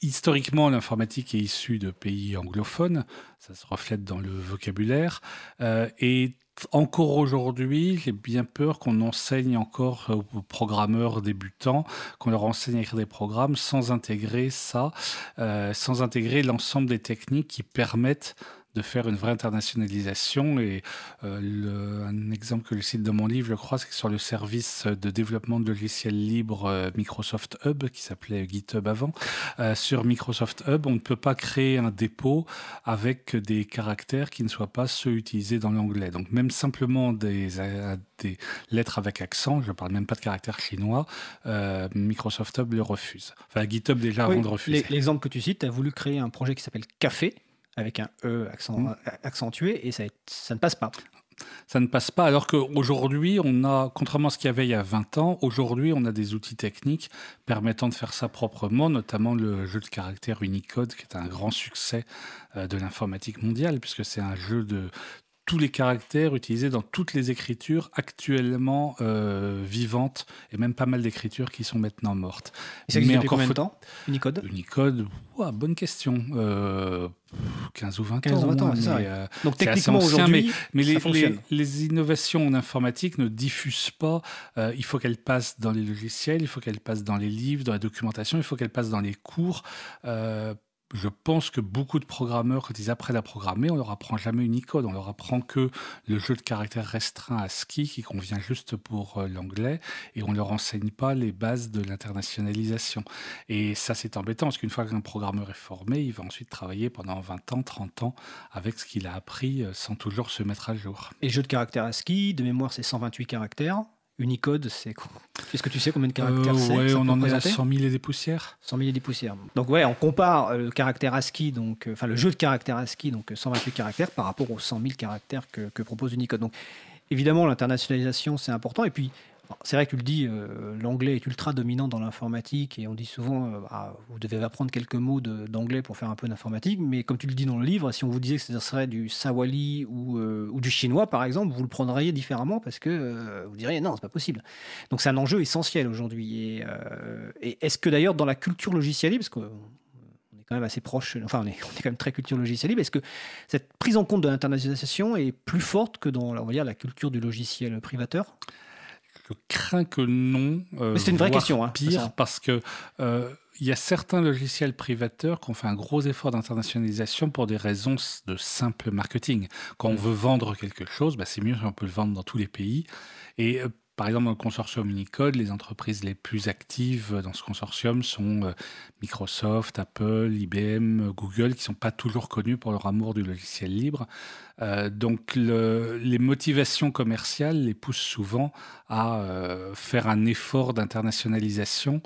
historiquement, l'informatique est issue de pays anglophones, ça se reflète dans le vocabulaire, et encore aujourd'hui, j'ai bien peur qu'on enseigne encore aux programmeurs débutants, qu'on leur enseigne à écrire des programmes sans intégrer ça, euh, sans intégrer l'ensemble des techniques qui permettent de faire une vraie internationalisation. Et euh, un exemple que je cite dans mon livre, je crois, c'est que sur le service de développement de logiciels libres euh, Microsoft Hub, qui s'appelait GitHub avant, euh, sur Microsoft Hub, on ne peut pas créer un dépôt avec des caractères qui ne soient pas ceux utilisés dans l'anglais. Donc même simplement des, des lettres avec accent, je ne parle même pas de caractères chinois, Microsoft Hub le refuse. Enfin, GitHub déjà avant de refuser. L'exemple que tu cites, tu as voulu créer un projet qui s'appelle Café, avec un E accent, mmh. accentué et ça, ça ne passe pas ça ne passe pas. Alors qu'aujourd'hui, on a, contrairement à ce qu'il y avait il y a 20 ans, aujourd'hui, on a des outils techniques permettant de faire ça proprement, notamment le jeu de caractère Unicode, qui est un grand succès euh, de l'informatique mondiale, puisque c'est un jeu de tous les caractères utilisés dans toutes les écritures actuellement euh, vivantes et même pas mal d'écritures qui sont maintenant mortes. Et ça existe depuis combien de temps? Unicode? Unicode, bonne question. 15 euh, ou 20 15 ans. 20 ans, c'est euh, Donc techniquement aujourd'hui, mais, les, les, innovations en informatique ne diffusent pas. il faut qu'elles passent dans les logiciels, il faut qu'elles passent dans les livres, dans la documentation, il faut qu'elles passent dans les cours je pense que beaucoup de programmeurs, quand ils apprennent à programmer, on leur apprend jamais Unicode. On leur apprend que le jeu de caractères restreint à ski qui convient juste pour euh, l'anglais et on leur enseigne pas les bases de l'internationalisation. Et ça, c'est embêtant parce qu'une fois qu'un programmeur est formé, il va ensuite travailler pendant 20 ans, 30 ans avec ce qu'il a appris euh, sans toujours se mettre à jour. Et jeu de caractères à ski, de mémoire, c'est 128 caractères. Unicode, c'est Est-ce que tu sais combien de caractères euh, c'est Ouais, on en est à 100 000 et des poussières. 100 000 et des poussières. Donc ouais, on compare euh, le caractère ASCII, donc euh, enfin le jeu de caractères ASCII, donc 128 caractères, par rapport aux 100 000 caractères que, que propose Unicode. Donc évidemment, l'internationalisation c'est important. Et puis c'est vrai que tu le dis, euh, l'anglais est ultra dominant dans l'informatique et on dit souvent, euh, bah, vous devez apprendre quelques mots d'anglais pour faire un peu d'informatique, mais comme tu le dis dans le livre, si on vous disait que ce serait du sawali ou, euh, du chinois par exemple, vous le prendriez différemment parce que vous diriez non, c'est pas possible. Donc c'est un enjeu essentiel aujourd'hui. Et, est-ce que d'ailleurs dans la culture logicielle, parce qu'on est quand même assez proche, enfin on est, quand même très culture logicielle libre. Est-ce que cette prise en compte de l'internationalisation est plus forte que dans la culture du logiciel privateur? Je crains que non. Euh, c'est une vraie question. Hein, pire, parce que euh, il y a certains logiciels privateurs qui ont fait un gros effort d'internationalisation pour des raisons de simple marketing. Quand on mm. veut vendre quelque chose, bah, c'est mieux si on peut le vendre dans tous les pays. Et euh, par exemple, dans le consortium Unicode, les entreprises les plus actives dans ce consortium sont euh, Microsoft, Apple, IBM, Google, qui ne sont pas toujours connus pour leur amour du logiciel libre. Euh, donc les motivations commerciales les poussent souvent à euh, faire un effort d'internationalisation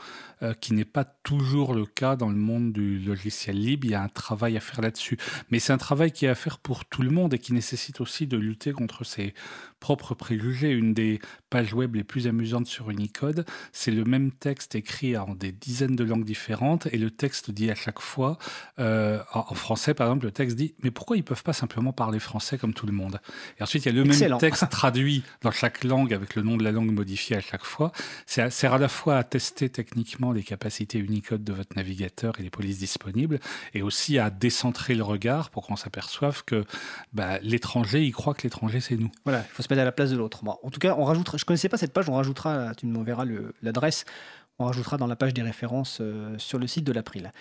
qui n'est pas toujours le cas dans le monde du logiciel libre. Il y a un travail à faire là-dessus. Mais c'est un travail qui est à faire pour tout le monde et qui nécessite aussi de lutter contre ses propres préjugés. Une des pages web les plus amusantes sur Unicode, c'est le même texte écrit en des dizaines de langues différentes et le texte dit à chaque fois, euh, en français par exemple, le texte dit mais pourquoi ils peuvent pas simplement parler français comme tout le monde? Et ensuite il y a le même texte traduit dans chaque langue avec le nom de la langue modifié à chaque fois. C'est sert à la fois à tester techniquement les capacités Unicode de votre navigateur et les polices disponibles et aussi à décentrer le regard pour qu'on s'aperçoive que bah, l'étranger, il croit que l'étranger c'est nous. Voilà, il faut se à la place de l'autre. en tout cas, on rajoutera, je ne connaissais pas cette page, on rajoutera, tu m'enverras l'adresse, on rajoutera dans la page des références euh, sur le site de l'April.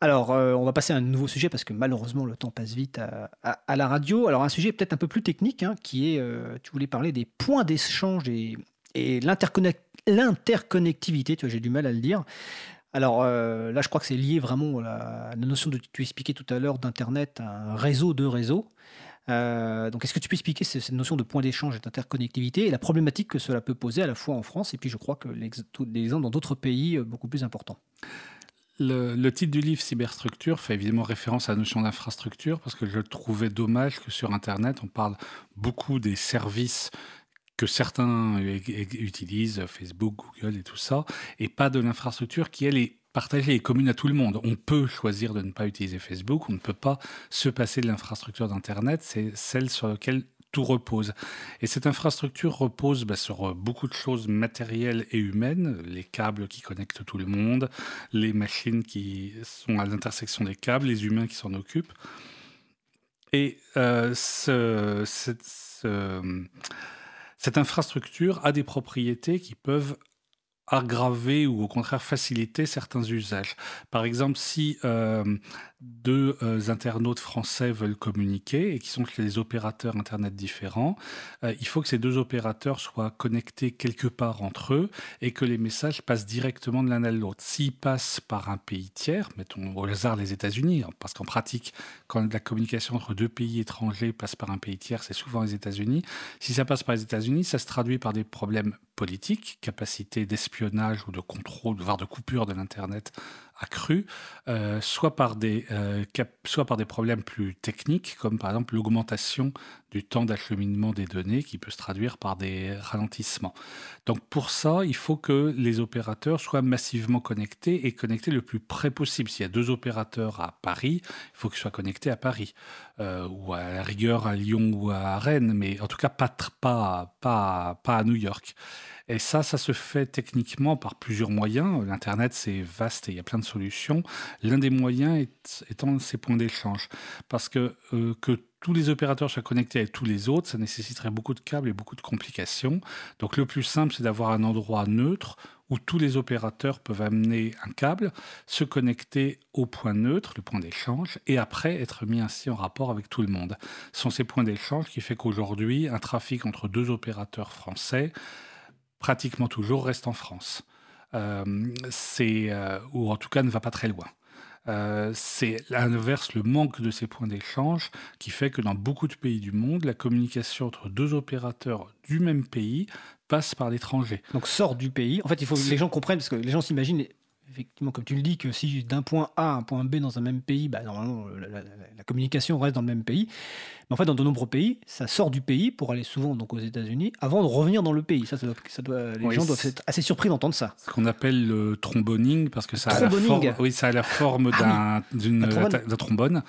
Alors, euh, on va passer à un nouveau sujet parce que malheureusement le temps passe vite à, la radio. Alors, un sujet peut-être un peu plus technique hein, qui est, euh, tu voulais parler des points d'échange et, l'interconnectivité, tu vois, j'ai du mal à le dire. Alors là, je crois que c'est lié vraiment à la, notion de tu expliquais tout à l'heure d'Internet, un réseau de réseaux. Euh, donc, est-ce que tu peux expliquer cette notion de point d'échange et d'interconnectivité et la problématique que cela peut poser à la fois en France et puis je crois que l'exemple dans d'autres pays euh, beaucoup plus importants? Le, titre du livre Cyberstructure fait évidemment référence à la notion d'infrastructure parce que je trouvais dommage que sur Internet, on parle beaucoup des services que certains utilisent, Facebook, Google et tout ça, et pas de l'infrastructure qui, elle, est partagée et commune à tout le monde. On peut choisir de ne pas utiliser Facebook, on ne peut pas se passer de l'infrastructure d'Internet, c'est celle sur laquelle tout repose. Et cette infrastructure repose bah, sur euh, beaucoup de choses matérielles et humaines, les câbles qui connectent tout le monde, les machines qui sont à l'intersection des câbles, les humains qui s'en occupent. Et euh, ce, cette, cette infrastructure a des propriétés qui peuvent aggraver ou au contraire faciliter certains usages. Par exemple, si euh, deux euh, internautes français veulent communiquer et qui sont des opérateurs Internet différents, euh, il faut que ces deux opérateurs soient connectés quelque part entre eux et que les messages passent directement de l'un à l'autre. S'ils passent par un pays tiers, mettons au hasard les États-Unis, hein, parce qu'en pratique, quand la communication entre deux pays étrangers passe par un pays tiers, c'est souvent les États-Unis. Si ça passe par les États-Unis, ça se traduit par des problèmes politiques, capacité d'espionnage ou de contrôle, voire de coupure de l'Internet accru, euh, soit, par des, euh, soit par des problèmes plus techniques, comme par exemple l'augmentation du temps d'acheminement des données, qui peut se traduire par des ralentissements. Donc pour ça, il faut que les opérateurs soient massivement connectés et connectés le plus près possible. S'il y a deux opérateurs à Paris, il faut qu'ils soient connectés à Paris, euh, ou à la rigueur à Lyon ou à Rennes, mais en tout cas pas, pas, pas, pas à New York. Et ça, ça se fait techniquement par plusieurs moyens. L'Internet, c'est vaste et il y a plein de solutions. L'un des moyens étant ces points d'échange. Parce que, euh, que tous les opérateurs soient connectés avec tous les autres, ça nécessiterait beaucoup de câbles et beaucoup de complications. Donc le plus simple, c'est d'avoir un endroit neutre où tous les opérateurs peuvent amener un câble, se connecter au point neutre, le point d'échange, et après être mis ainsi en rapport avec tout le monde. Ce sont ces points d'échange qui fait qu'aujourd'hui, un trafic entre deux opérateurs français pratiquement toujours reste en France. Euh, c'est, euh, ou en tout cas ne va pas très loin. Euh, c'est à l'inverse le manque de ces points d'échange qui fait que dans beaucoup de pays du monde, la communication entre deux opérateurs du même pays passe par l'étranger. Donc sort du pays. En fait, il faut que les gens comprennent, parce que les gens s'imaginent effectivement, comme tu le dis, que si d'un point A à un point B dans un même pays, bah, normalement, la, communication reste dans le même pays. Mais en fait, dans de nombreux pays, ça sort du pays pour aller souvent donc aux États-Unis avant de revenir dans le pays. Ça, ça doit, les gens doivent être assez surpris d'entendre ça. Ce qu'on appelle le tromboning, parce que ça, a la, forme, oui, ça a la forme ah d'un trombone.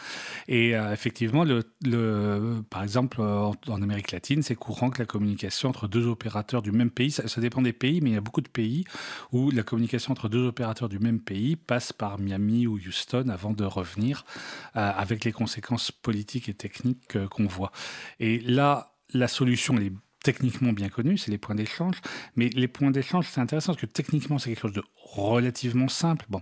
Et euh, effectivement, le, le, par exemple, en, Amérique latine, c'est courant que la communication entre deux opérateurs du même pays, ça, ça dépend des pays, mais il y a beaucoup de pays où la communication entre deux opérateurs du même pays passe par Miami ou Houston avant de revenir, euh, avec les conséquences politiques et techniques qu'on voit. Et là, la solution, elle est techniquement bien connue, c'est les points d'échange. Mais les points d'échange, c'est intéressant parce que techniquement, c'est quelque chose de relativement simple. Bon,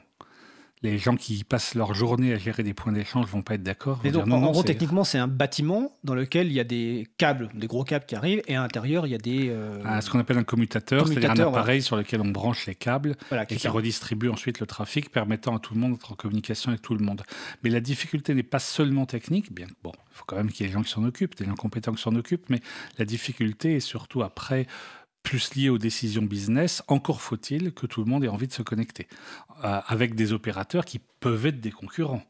les gens qui passent leur journée à gérer des points d'échange vont pas être d'accord. donc, en gros, techniquement, c'est un bâtiment dans lequel il y a des câbles, des gros câbles qui arrivent, et à l'intérieur, il y a des. Euh, ah, ce qu'on appelle un commutateur, c'est-à-dire un appareil sur lequel on branche les câbles et qui redistribue ensuite le trafic, permettant à tout le monde d'être en communication avec tout le monde. Mais la difficulté n'est pas seulement technique, bien bon, il faut quand même qu'il y ait des gens qui s'en occupent, des gens compétents qui s'en occupent, mais la difficulté est surtout après plus lié aux décisions business, encore faut-il que tout le monde ait envie de se connecter, euh, avec des opérateurs qui peuvent être des concurrents,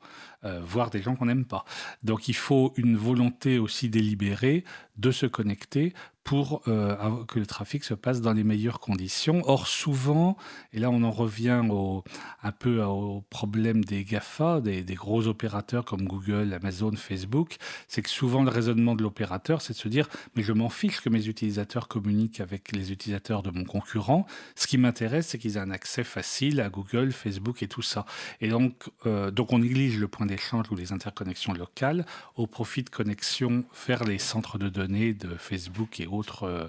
voire des gens qu'on n'aime pas. Donc il faut une volonté aussi délibérée de se connecter pour euh, que le trafic se passe dans les meilleures conditions. Or, souvent, et là on en revient un peu au problème des GAFA, des, gros opérateurs comme Google, Amazon, Facebook, c'est que souvent le raisonnement de l'opérateur, c'est de se dire, mais je m'en fiche que mes utilisateurs communiquent avec les utilisateurs de mon concurrent. Ce qui m'intéresse, c'est qu'ils aient un accès facile à Google, Facebook et tout ça. Et donc, euh, donc on néglige le point d'échange ou les interconnexions locales au profit de connexions vers les centres de données de Facebook et autres euh,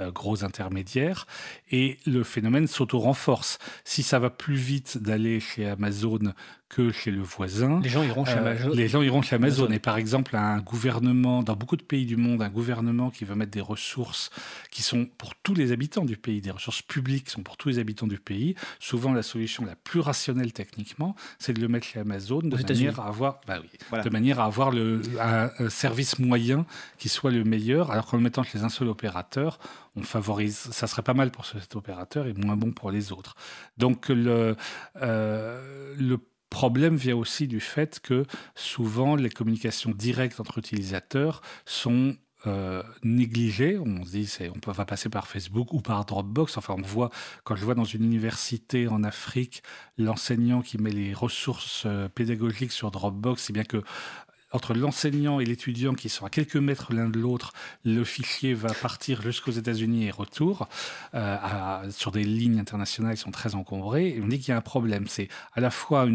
gros intermédiaires. Et le phénomène s'auto-renforce. Si ça va plus vite d'aller chez Amazon que chez le voisin. Les gens iront chez euh, Amazon. Les gens iront chez Amazon. Et par exemple, un gouvernement, dans beaucoup de pays du monde, un gouvernement qui veut mettre des ressources qui sont pour tous les habitants du pays, des ressources publiques qui sont pour tous les habitants du pays, souvent la solution la plus rationnelle techniquement, c'est de le mettre chez Amazon de manière à avoir, bah oui, de manière à avoir le, un, service moyen qui soit le meilleur, alors qu'en le mettant chez un seul opérateur, on favorise, ça serait pas mal pour cet opérateur et moins bon pour les autres. Donc le, euh, le problème vient aussi du fait que souvent les communications directes entre utilisateurs sont euh, négligé. On se dit, on peut, va passer par Facebook ou par Dropbox. Enfin, on voit, quand je vois dans une université en Afrique, l'enseignant qui met les ressources euh, pédagogiques sur Dropbox, c'est bien que entre l'enseignant et l'étudiant qui sont à quelques mètres l'un de l'autre, le fichier va partir jusqu'aux États-Unis et retour euh, sur des lignes internationales qui sont très encombrées. Et on dit qu'il y a un problème. C'est à la fois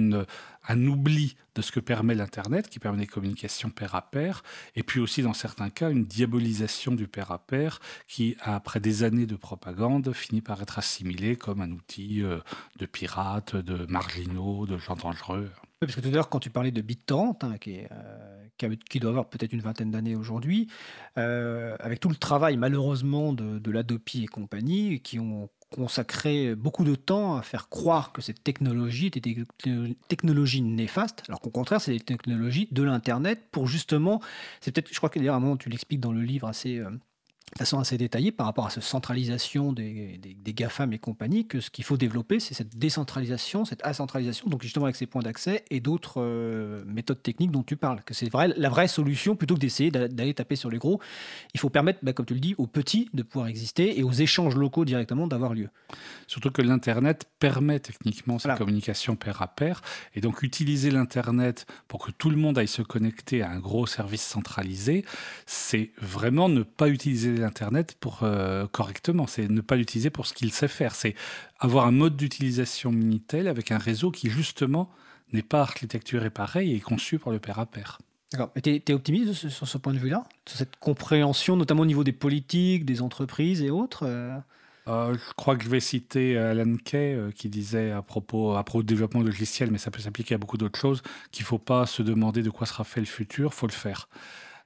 un oubli de ce que permet l'Internet, qui permet des communications pair à pair, et puis aussi dans certains cas une diabolisation du pair à pair qui, après des années de propagande, finit par être assimilé comme un outil euh, de pirates, de marginaux, de gens dangereux. Parce que tout à l'heure, quand tu parlais de BitTorrent, hein, qui, euh, qui, doit avoir peut-être une vingtaine d'années aujourd'hui, euh, avec tout le travail malheureusement de, de l'Adopi et compagnie, qui ont consacré beaucoup de temps à faire croire que cette technologie était des technologies néfastes, alors qu'au contraire, c'est des technologies de l'Internet pour justement, c'est peut-être, je crois que d'ailleurs à un moment tu l'expliques dans le livre assez, euh, de façon assez détaillée par rapport à cette centralisation des, des, GAFAM et compagnie, que ce qu'il faut développer, c'est cette décentralisation, cette acentralisation, donc justement avec ces points d'accès et d'autres euh, méthodes techniques dont tu parles, que c'est vrai, la vraie solution plutôt que d'essayer d'aller taper sur les gros. Il faut permettre, bah, comme tu le dis, aux petits de pouvoir exister et aux échanges locaux directement d'avoir lieu. Surtout que l'Internet permet techniquement cette communication pair à pair, et donc utiliser l'Internet pour que tout le monde aille se connecter à un gros service centralisé, c'est vraiment ne pas utiliser l'Internet pour euh, correctement. C'est ne pas l'utiliser pour ce qu'il sait faire. C'est avoir un mode d'utilisation Minitel avec un réseau qui, justement, n'est pas architecturé pareil et conçu pour le pair à pair. D'accord. Et tu es, optimiste sur ce point de vue-là? Sur cette compréhension, notamment au niveau des politiques, des entreprises et autres euh? Euh, je crois que je vais citer Alan Kay qui disait à propos, à propos du développement logiciel, mais ça peut s'appliquer à beaucoup d'autres choses, qu'il ne faut pas se demander de quoi sera fait le futur, il faut le faire.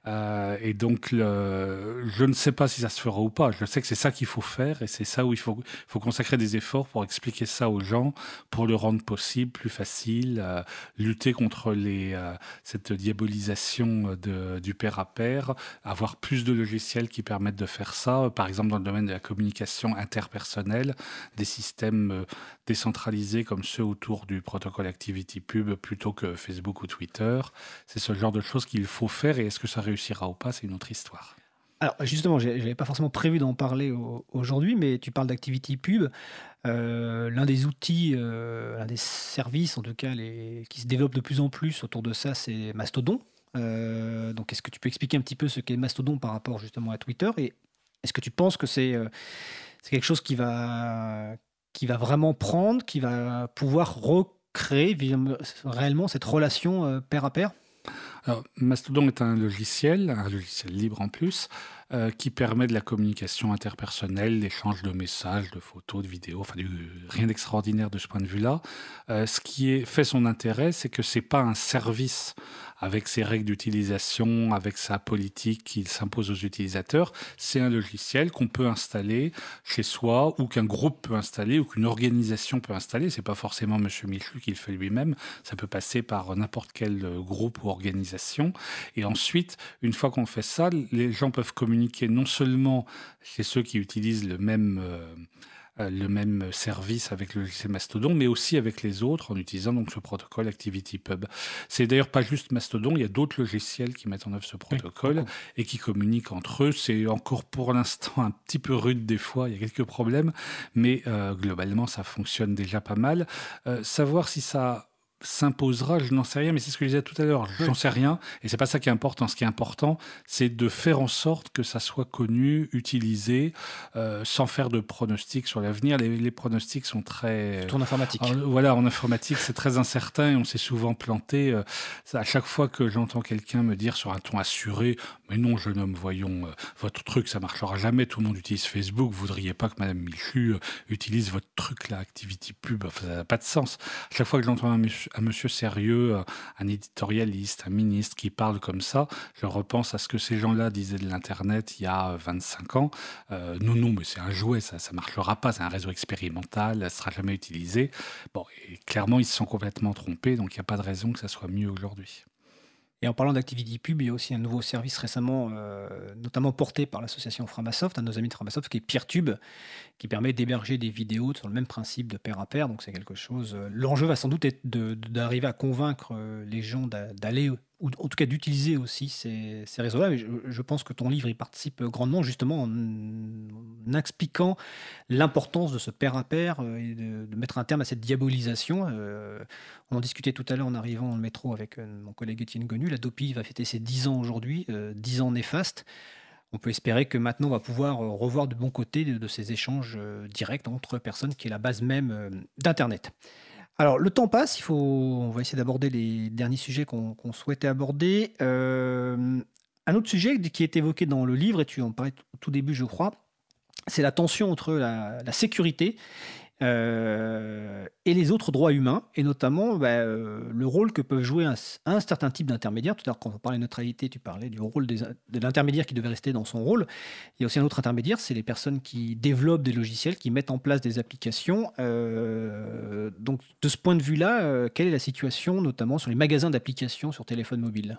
Euh, et donc, je ne sais pas si ça se fera ou pas. Je sais que c'est ça qu'il faut faire et c'est ça où il faut, consacrer des efforts pour expliquer ça aux gens, pour le rendre possible, plus facile, euh, lutter contre euh, cette diabolisation du pair à pair, avoir plus de logiciels qui permettent de faire ça. Par exemple, dans le domaine de la communication interpersonnelle, des systèmes décentralisés comme ceux autour du protocole Activity Pub plutôt que Facebook ou Twitter. C'est ce genre de choses qu'il faut faire et est-ce que ça réussit réussira ou pas, c'est une autre histoire. Alors justement, je n'avais pas forcément prévu d'en parler aujourd'hui, mais tu parles d'Activity Pub. Euh, l'un des outils, euh, l'un des services en tout cas qui se développe de plus en plus autour de ça, c'est Mastodon. Euh, donc est-ce que tu peux expliquer un petit peu ce qu'est Mastodon par rapport justement à Twitter? Et est-ce que tu penses que c'est c'est quelque chose qui va, qui va vraiment prendre, qui va pouvoir recréer réellement cette relation pair à pair? Mastodon est un logiciel, un logiciel libre en plus, euh, qui permet de la communication interpersonnelle, l'échange de messages, de photos, de vidéos, enfin rien d'extraordinaire de ce point de vue-là. Euh, ce qui fait son intérêt, c'est que c'est pas un service avec ses règles d'utilisation, avec sa politique qui s'impose aux utilisateurs. C'est un logiciel qu'on peut installer chez soi ou qu'un groupe peut installer ou qu'une organisation peut installer. C'est pas forcément Monsieur Michu qui le fait lui-même. Ça peut passer par n'importe quel groupe ou organisation. Et ensuite, une fois qu'on fait ça, les gens peuvent communiquer non seulement chez ceux qui utilisent le même euh, euh, le même service avec le logiciel Mastodon, mais aussi avec les autres en utilisant donc ce protocole ActivityPub. C'est d'ailleurs pas juste Mastodon, il y a d'autres logiciels qui mettent en œuvre ce protocole et qui communiquent entre eux. C'est encore pour l'instant un petit peu rude des fois, il y a quelques problèmes, mais euh, globalement ça fonctionne déjà pas mal. Euh, savoir si ça s'imposera, je n'en sais rien, mais c'est ce que je disais tout à l'heure, j'en sais rien, et c'est pas ça qui est important. Ce qui est important, c'est de faire en sorte que ça soit connu, utilisé, euh, sans faire de pronostics sur l'avenir. Les, pronostics sont très... Surtout en informatique. voilà, en informatique, c'est très incertain et on s'est souvent planté. Euh, à chaque fois que j'entends quelqu'un me dire sur un ton assuré, mais non, jeune homme, voyons, euh, votre truc, ça marchera jamais, tout le monde utilise Facebook, vous voudriez pas que Madame Michu utilise votre truc, là, Activity Pub, ça n'a pas de sens. À chaque fois que j'entends un un monsieur sérieux, euh, un éditorialiste, un ministre qui parle comme ça, je repense à ce que ces gens-là disaient de l'Internet il y a 25 ans. Euh, non, non, mais c'est un jouet, ça ne marchera pas, c'est un réseau expérimental, ça ne sera jamais utilisé. Bon, et clairement, ils se sont complètement trompés, donc il n'y a pas de raison que ça soit mieux aujourd'hui. Et en parlant d'activité pub, il y a aussi un nouveau service récemment, euh, notamment porté par l'association Framasoft, un de nos amis de Framasoft, qui est PeerTube, qui permet d'héberger des vidéos sur le même principe de pair à pair. Donc c'est quelque chose. Euh, l'enjeu va sans doute être d'arriver à convaincre euh, les gens d'aller ou en tout cas d'utiliser aussi ces, réseaux-là. Je, je, pense que ton livre y participe grandement justement en, expliquant l'importance de ce pair à pair euh, et de, mettre un terme à cette diabolisation. Euh, on en discutait tout à l'heure en arrivant dans le métro avec euh, mon collègue Étienne Gonu. La DOPI va fêter ses 10 ans aujourd'hui, 10 ans néfastes. On peut espérer que maintenant on va pouvoir revoir de bon côté de ces échanges directs entre personnes qui est la base même d'Internet. Alors, le temps passe, il faut, on va essayer d'aborder les derniers sujets qu'on souhaitait aborder. Euh, un autre sujet qui est évoqué dans le livre, et tu en parlais au tout début, je crois, c'est la tension entre la, la sécurité euh, et les autres droits humains, et notamment bah, euh, le rôle que peuvent jouer un, certain type d'intermédiaire. Tout à l'heure, quand on parlait de neutralité, tu parlais du rôle de l'intermédiaire qui devait rester dans son rôle. Il y a aussi un autre intermédiaire, c'est les personnes qui développent des logiciels, qui mettent en place des applications. Euh, donc, de ce point de vue-là, quelle est la situation, notamment sur les magasins d'applications sur téléphone mobile?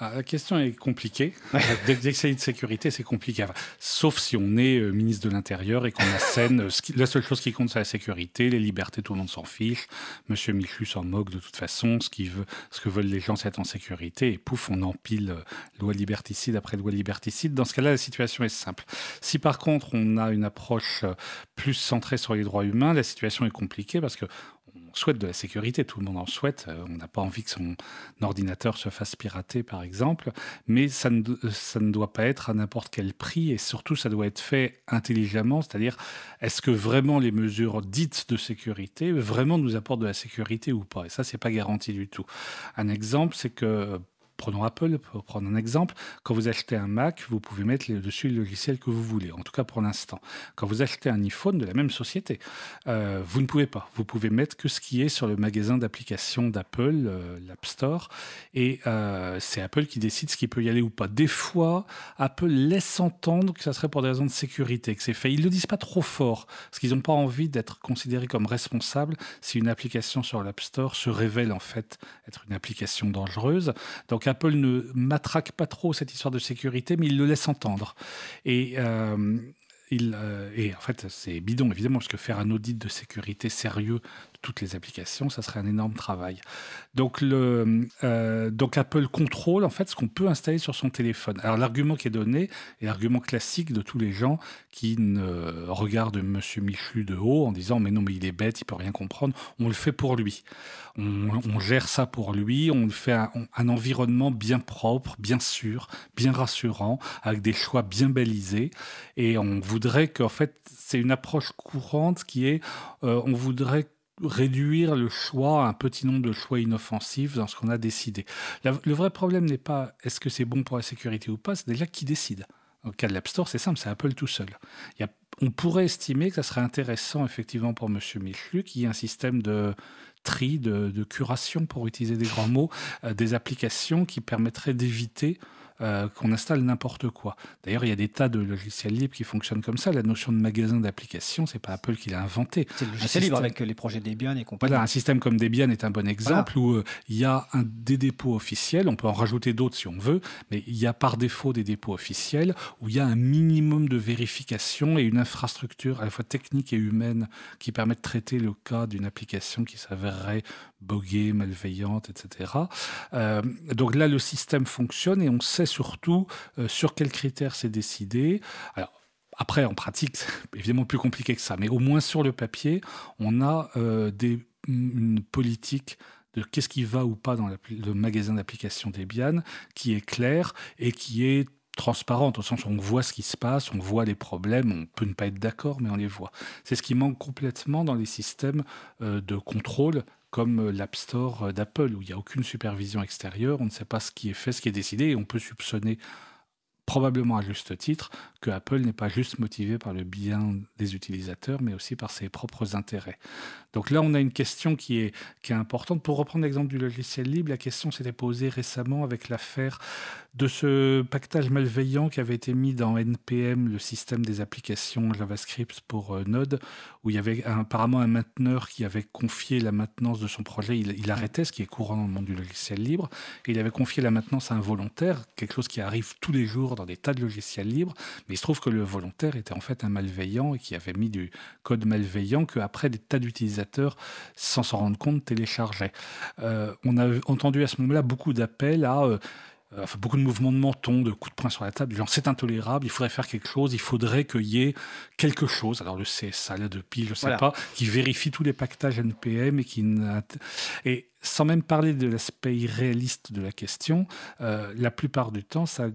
La question est compliquée. S'agit de sécurité, c'est compliqué. sauf si on est euh, ministre de l'Intérieur et qu'on assène. Euh, la seule chose qui compte, c'est la sécurité. Les libertés, tout le monde s'en fiche. Monsieur Michu s'en moque de toute façon. Ce, veut, ce que veulent les gens, c'est être en sécurité. Et pouf, on empile euh, loi liberticide après loi liberticide. Dans ce cas-là, la situation est simple. Si par contre, on a une approche plus centrée sur les droits humains, la situation est compliquée parce que souhaite de la sécurité, tout le monde en souhaite. Euh, on n'a pas envie que son ordinateur se fasse pirater, par exemple, mais ça ne, ça ne doit pas être à n'importe quel prix. Et surtout, ça doit être fait intelligemment, c'est-à-dire, est-ce que vraiment les mesures dites de sécurité vraiment nous apportent de la sécurité ou pas? Et ça, c'est pas garanti du tout. Un exemple, c'est que Prenons Apple pour prendre un exemple. Quand vous achetez un Mac, vous pouvez mettre dessus le logiciel que vous voulez, en tout cas pour l'instant. Quand vous achetez un iPhone de la même société, euh, vous ne pouvez pas. Vous pouvez mettre que ce qui est sur le magasin d'applications d'Apple, euh, l'App Store, et euh, c'est Apple qui décide ce qui peut y aller ou pas. Des fois, Apple laisse entendre que ça serait pour des raisons de sécurité, que c'est fait. Ils ne le disent pas trop fort, parce qu'ils n'ont pas envie d'être considérés comme responsables si une application sur l'App Store se révèle en fait être une application dangereuse. Donc Apple ne matraque pas trop cette histoire de sécurité, mais il le laisse entendre. Et euh, il, euh, et en fait, c'est bidon, évidemment, parce que faire un audit de sécurité sérieux toutes les applications, ça serait un énorme travail. Donc, le, euh, donc Apple contrôle en fait ce qu'on peut installer sur son téléphone. Alors l'argument qui est donné est l'argument classique de tous les gens qui ne regardent Monsieur Michu de haut en disant mais non mais il est bête, il peut rien comprendre. On le fait pour lui. On, gère ça pour lui. On fait un, environnement bien propre, bien sûr, bien rassurant, avec des choix bien balisés. Et on voudrait qu'en fait c'est une approche courante qui est euh, on voudrait réduire le choix à un petit nombre de choix inoffensifs dans ce qu'on a décidé. le vrai problème n'est pas est-ce que c'est bon pour la sécurité ou pas, c'est déjà qui décide. Au cas de l'App Store, c'est simple, c'est Apple tout seul. on pourrait estimer que ça serait intéressant effectivement pour M. Michlu qu'il y ait un système de tri, de, curation, pour utiliser des grands mots, euh, des applications qui permettraient d'éviter euh, qu'on installe n'importe quoi. D'ailleurs, il y a des tas de logiciels libres qui fonctionnent comme ça. La notion de magasin d'applications, c'est pas Apple qui l'a inventé. C'est le logiciel libre avec les projets Debian et compagnie. Voilà, un système comme Debian est un bon exemple où euh, il y a un, des dépôts officiels. On peut en rajouter d'autres si on veut, mais il y a par défaut des dépôts officiels où il y a un minimum de vérification et une infrastructure à la fois technique et humaine qui permet de traiter le cas d'une application qui s'avérerait boguée, malveillante, etc. Euh, donc là, le système fonctionne et on sait surtout euh, sur quels critères c'est décidé. Après, en pratique, c'est évidemment plus compliqué que ça, mais au moins sur le papier, on a euh, des, une politique de qu'est-ce qui va ou pas dans le magasin d'application Debian qui est claire et qui est transparente, au sens où on voit ce qui se passe, on voit les problèmes, on peut ne pas être d'accord, mais on les voit. C'est ce qui manque complètement dans les systèmes de contrôle comme euh, l'App Store euh, d'Apple, où il n'y a aucune supervision extérieure, on ne sait pas ce qui est fait, ce qui est décidé, et on peut soupçonner probablement à juste titre, que Apple n'est pas juste motivé par le bien des utilisateurs, mais aussi par ses propres intérêts. Donc là, on a une question qui est, importante. Pour reprendre l'exemple du logiciel libre, la question s'était posée récemment avec l'affaire de ce pactage malveillant qui avait été mis dans NPM, le système des applications JavaScript pour euh, Node, où il y avait apparemment un mainteneur qui avait confié la maintenance de son projet. Il, il, arrêtait, ce qui est courant dans le monde du logiciel libre, et il avait confié la maintenance à un volontaire, quelque chose qui arrive tous les jours dans des tas de logiciels libres, mais il se trouve que le volontaire était en fait un malveillant et qui avait mis du code malveillant qu'après des tas d'utilisateurs utilisateurs, sans s'en rendre compte, téléchargeaient. on a entendu à ce moment-là beaucoup d'appels à euh, enfin, beaucoup de mouvements de menton, de coups de poing sur la table, genre c'est intolérable, il faudrait faire quelque chose, il faudrait qu'il y ait quelque chose, alors le CSA, la depuis, je sais pas, qui vérifie tous les pactages NPM et qui... Et sans même parler de l'aspect irréaliste de la question, euh, la plupart du temps, ça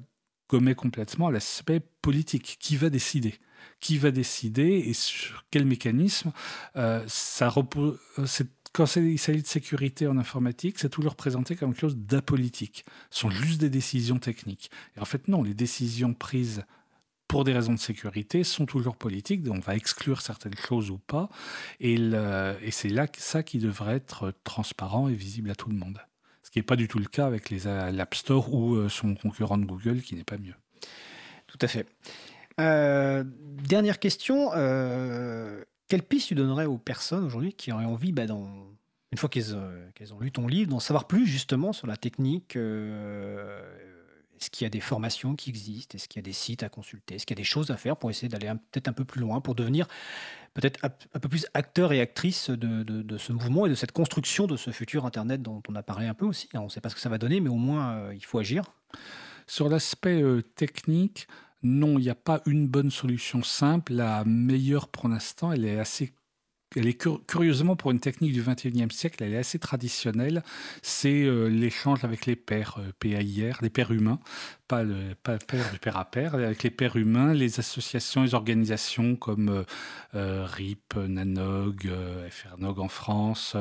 gommait complètement l'aspect politique. Qui va décider? Qui va décider et sur quel mécanisme? Euh, quand il s'agit de sécurité en informatique, c'est toujours présenté comme quelque chose d'apolitique. Ce sont juste des décisions techniques. Et en fait, non, les décisions prises pour des raisons de sécurité sont toujours politiques. On va exclure certaines choses ou pas. Et, c'est là ça qui devrait être transparent et visible à tout le monde. Ce qui n'est pas du tout le cas avec l'App Store ou euh, son concurrent de Google qui n'est pas mieux. Tout à fait. Euh, dernière question. Euh, quelle piste tu donnerais aux personnes aujourd'hui qui auraient envie, bah, une fois euh, qu'elles ont lu ton livre, d'en savoir plus justement sur la technique euh, Est-ce qu'il y a des formations qui existent? Est-ce qu'il y a des sites à consulter? Est-ce qu'il y a des choses à faire pour essayer d'aller peut-être un peu plus loin, pour devenir peut-être un peu plus acteur et actrice de, ce mouvement et de cette construction de ce futur Internet dont on a parlé un peu aussi On ne sait pas ce que ça va donner, mais au moins euh, il faut agir. Sur l'aspect technique, non, il n'y a pas une bonne solution simple. La meilleure pour l'instant, elle est assez elle est curieusement pour une technique du 21e siècle, elle est assez traditionnelle. C'est euh, l'échange avec les euh, PAIR, les pairs humains, pas le pas père du père à pair, avec les pairs humains, les associations, les organisations comme euh, euh, RIP, NANOG, euh, FRNOG en France,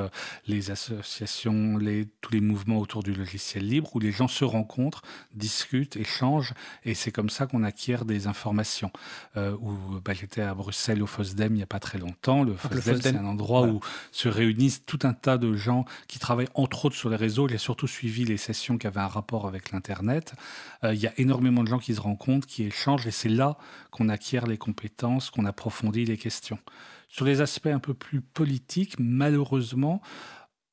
les associations, les, tous les mouvements autour du logiciel libre où les gens se rencontrent, discutent, échangent, et c'est comme ça qu'on acquiert des informations. où bah, j'étais à Bruxelles au FOSDEM il n'y a pas très longtemps. Le ah, FOSDEM, c'est un endroit où se réunissent tout un tas de gens qui travaillent entre autres sur les réseaux. Il a surtout suivi les sessions qui avaient un rapport avec l'Internet il y a énormément de gens qui se rencontrent, qui échangent, et c'est là qu'on acquiert les compétences, qu'on approfondit les questions. Sur les aspects un peu plus politiques, malheureusement,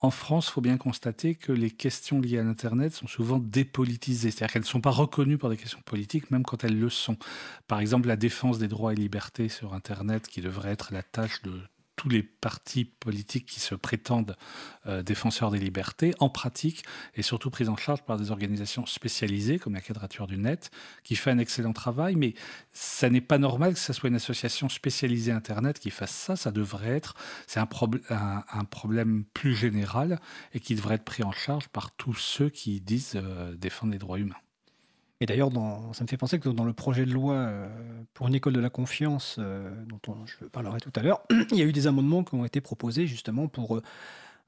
en France, il faut bien constater que les questions liées à l'Internet sont souvent dépolitisées, c'est-à-dire qu'elles ne sont pas reconnues pour des questions politiques, même quand elles le sont. Par exemple, la défense des droits et libertés sur Internet, qui devrait être la tâche de tous les partis politiques qui se prétendent euh, défenseurs des libertés, en pratique, et surtout prise en charge par des organisations spécialisées comme la Quadrature du Net, qui fait un excellent travail, mais ça n'est pas normal que ce soit une association spécialisée Internet qui fasse ça, ça devrait être, c'est un, problème plus général et qui devrait être pris en charge par tous ceux qui disent euh, défendre les droits humains. Et d'ailleurs, ça me fait penser que dans le projet de loi euh, pour une école de la confiance, euh, dont je parlerai tout à l'heure, il y a eu des amendements qui ont été proposés justement pour euh,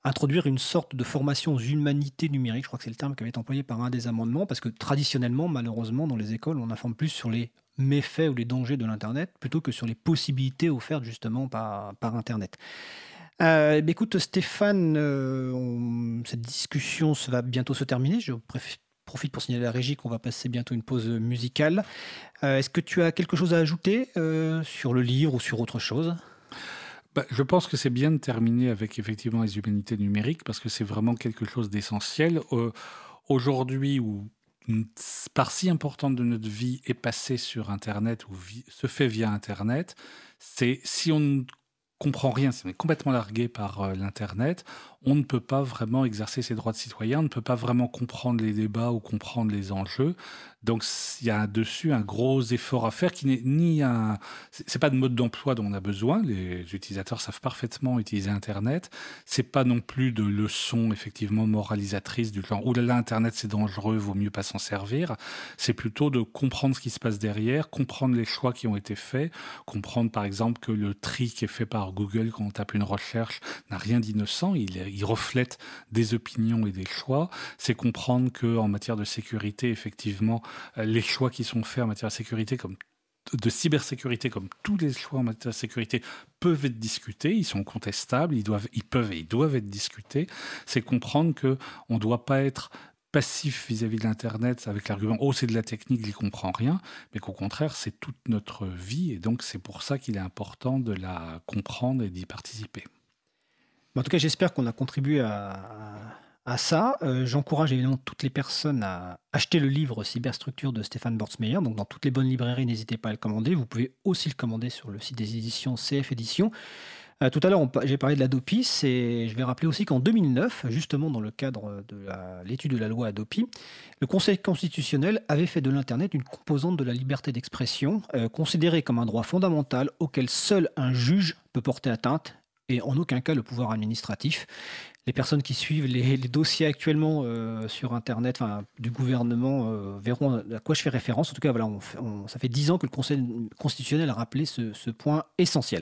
introduire une sorte de formation aux humanités numériques. Je crois que c'est le terme qui avait été employé par un des amendements, parce que traditionnellement, malheureusement, dans les écoles, on informe plus sur les méfaits ou les dangers de l'Internet plutôt que sur les possibilités offertes justement par, Internet. Écoute Stéphane, cette discussion va bientôt se terminer. Je profite pour signaler à la régie qu'on va passer bientôt une pause musicale. Euh, est-ce que tu as quelque chose à ajouter euh, sur le livre ou sur autre chose? Bah, je pense que c'est bien de terminer avec effectivement les humanités numériques parce que c'est vraiment quelque chose d'essentiel. Euh, aujourd'hui, où une partie importante de notre vie est passée sur Internet ou se fait via Internet, c'est si on ne comprend rien, si on est complètement largué par l'Internet, on ne peut pas vraiment exercer ses droits de citoyen, on ne peut pas vraiment comprendre les débats ou comprendre les enjeux. Donc il y a dessus un gros effort à faire qui n'est ni un, c'est pas de mode d'emploi dont on a besoin. Les utilisateurs savent parfaitement utiliser Internet. C'est pas non plus de leçons effectivement moralisatrices du genre oulala Internet c'est dangereux, vaut mieux pas s'en servir. C'est plutôt de comprendre ce qui se passe derrière, comprendre les choix qui ont été faits, comprendre par exemple que le tri qui est fait par Google quand on tape une recherche n'a rien d'innocent. Il, il reflète des opinions et des choix. C'est comprendre que en matière de sécurité, effectivement, euh, les choix qui sont faits en matière de sécurité, comme de cybersécurité, comme tous les choix en matière de sécurité, peuvent être discutés, ils sont contestables, ils, doivent, ils peuvent et ils doivent être discutés. C'est comprendre que on ne doit pas être passif vis-à-vis de l'Internet avec l'argument oh c'est de la technique, j'y comprends rien, mais qu'au contraire c'est toute notre vie et donc c'est pour ça qu'il est important de la comprendre et d'y participer. En tout cas, j'espère qu'on a contribué à, ça. Euh, j'encourage évidemment toutes les personnes à acheter le livre Cyberstructure de Stéphane Bortsmeyer. Donc, dans toutes les bonnes librairies, n'hésitez pas à le commander. Vous pouvez aussi le commander sur le site des éditions CF Éditions. Euh, tout à l'heure, j'ai parlé de l'Adopi, et je vais rappeler aussi qu'en 2009, justement dans le cadre de l'étude de la loi Adopi, le Conseil constitutionnel avait fait de l'Internet une composante de la liberté d'expression, euh, considérée comme un droit fondamental auquel seul un juge peut porter atteinte et en aucun cas le pouvoir administratif. Les personnes qui suivent les, dossiers actuellement euh, sur Internet du gouvernement verront à quoi je fais référence. En tout cas, voilà, ça fait dix ans que le Conseil constitutionnel a rappelé ce point essentiel.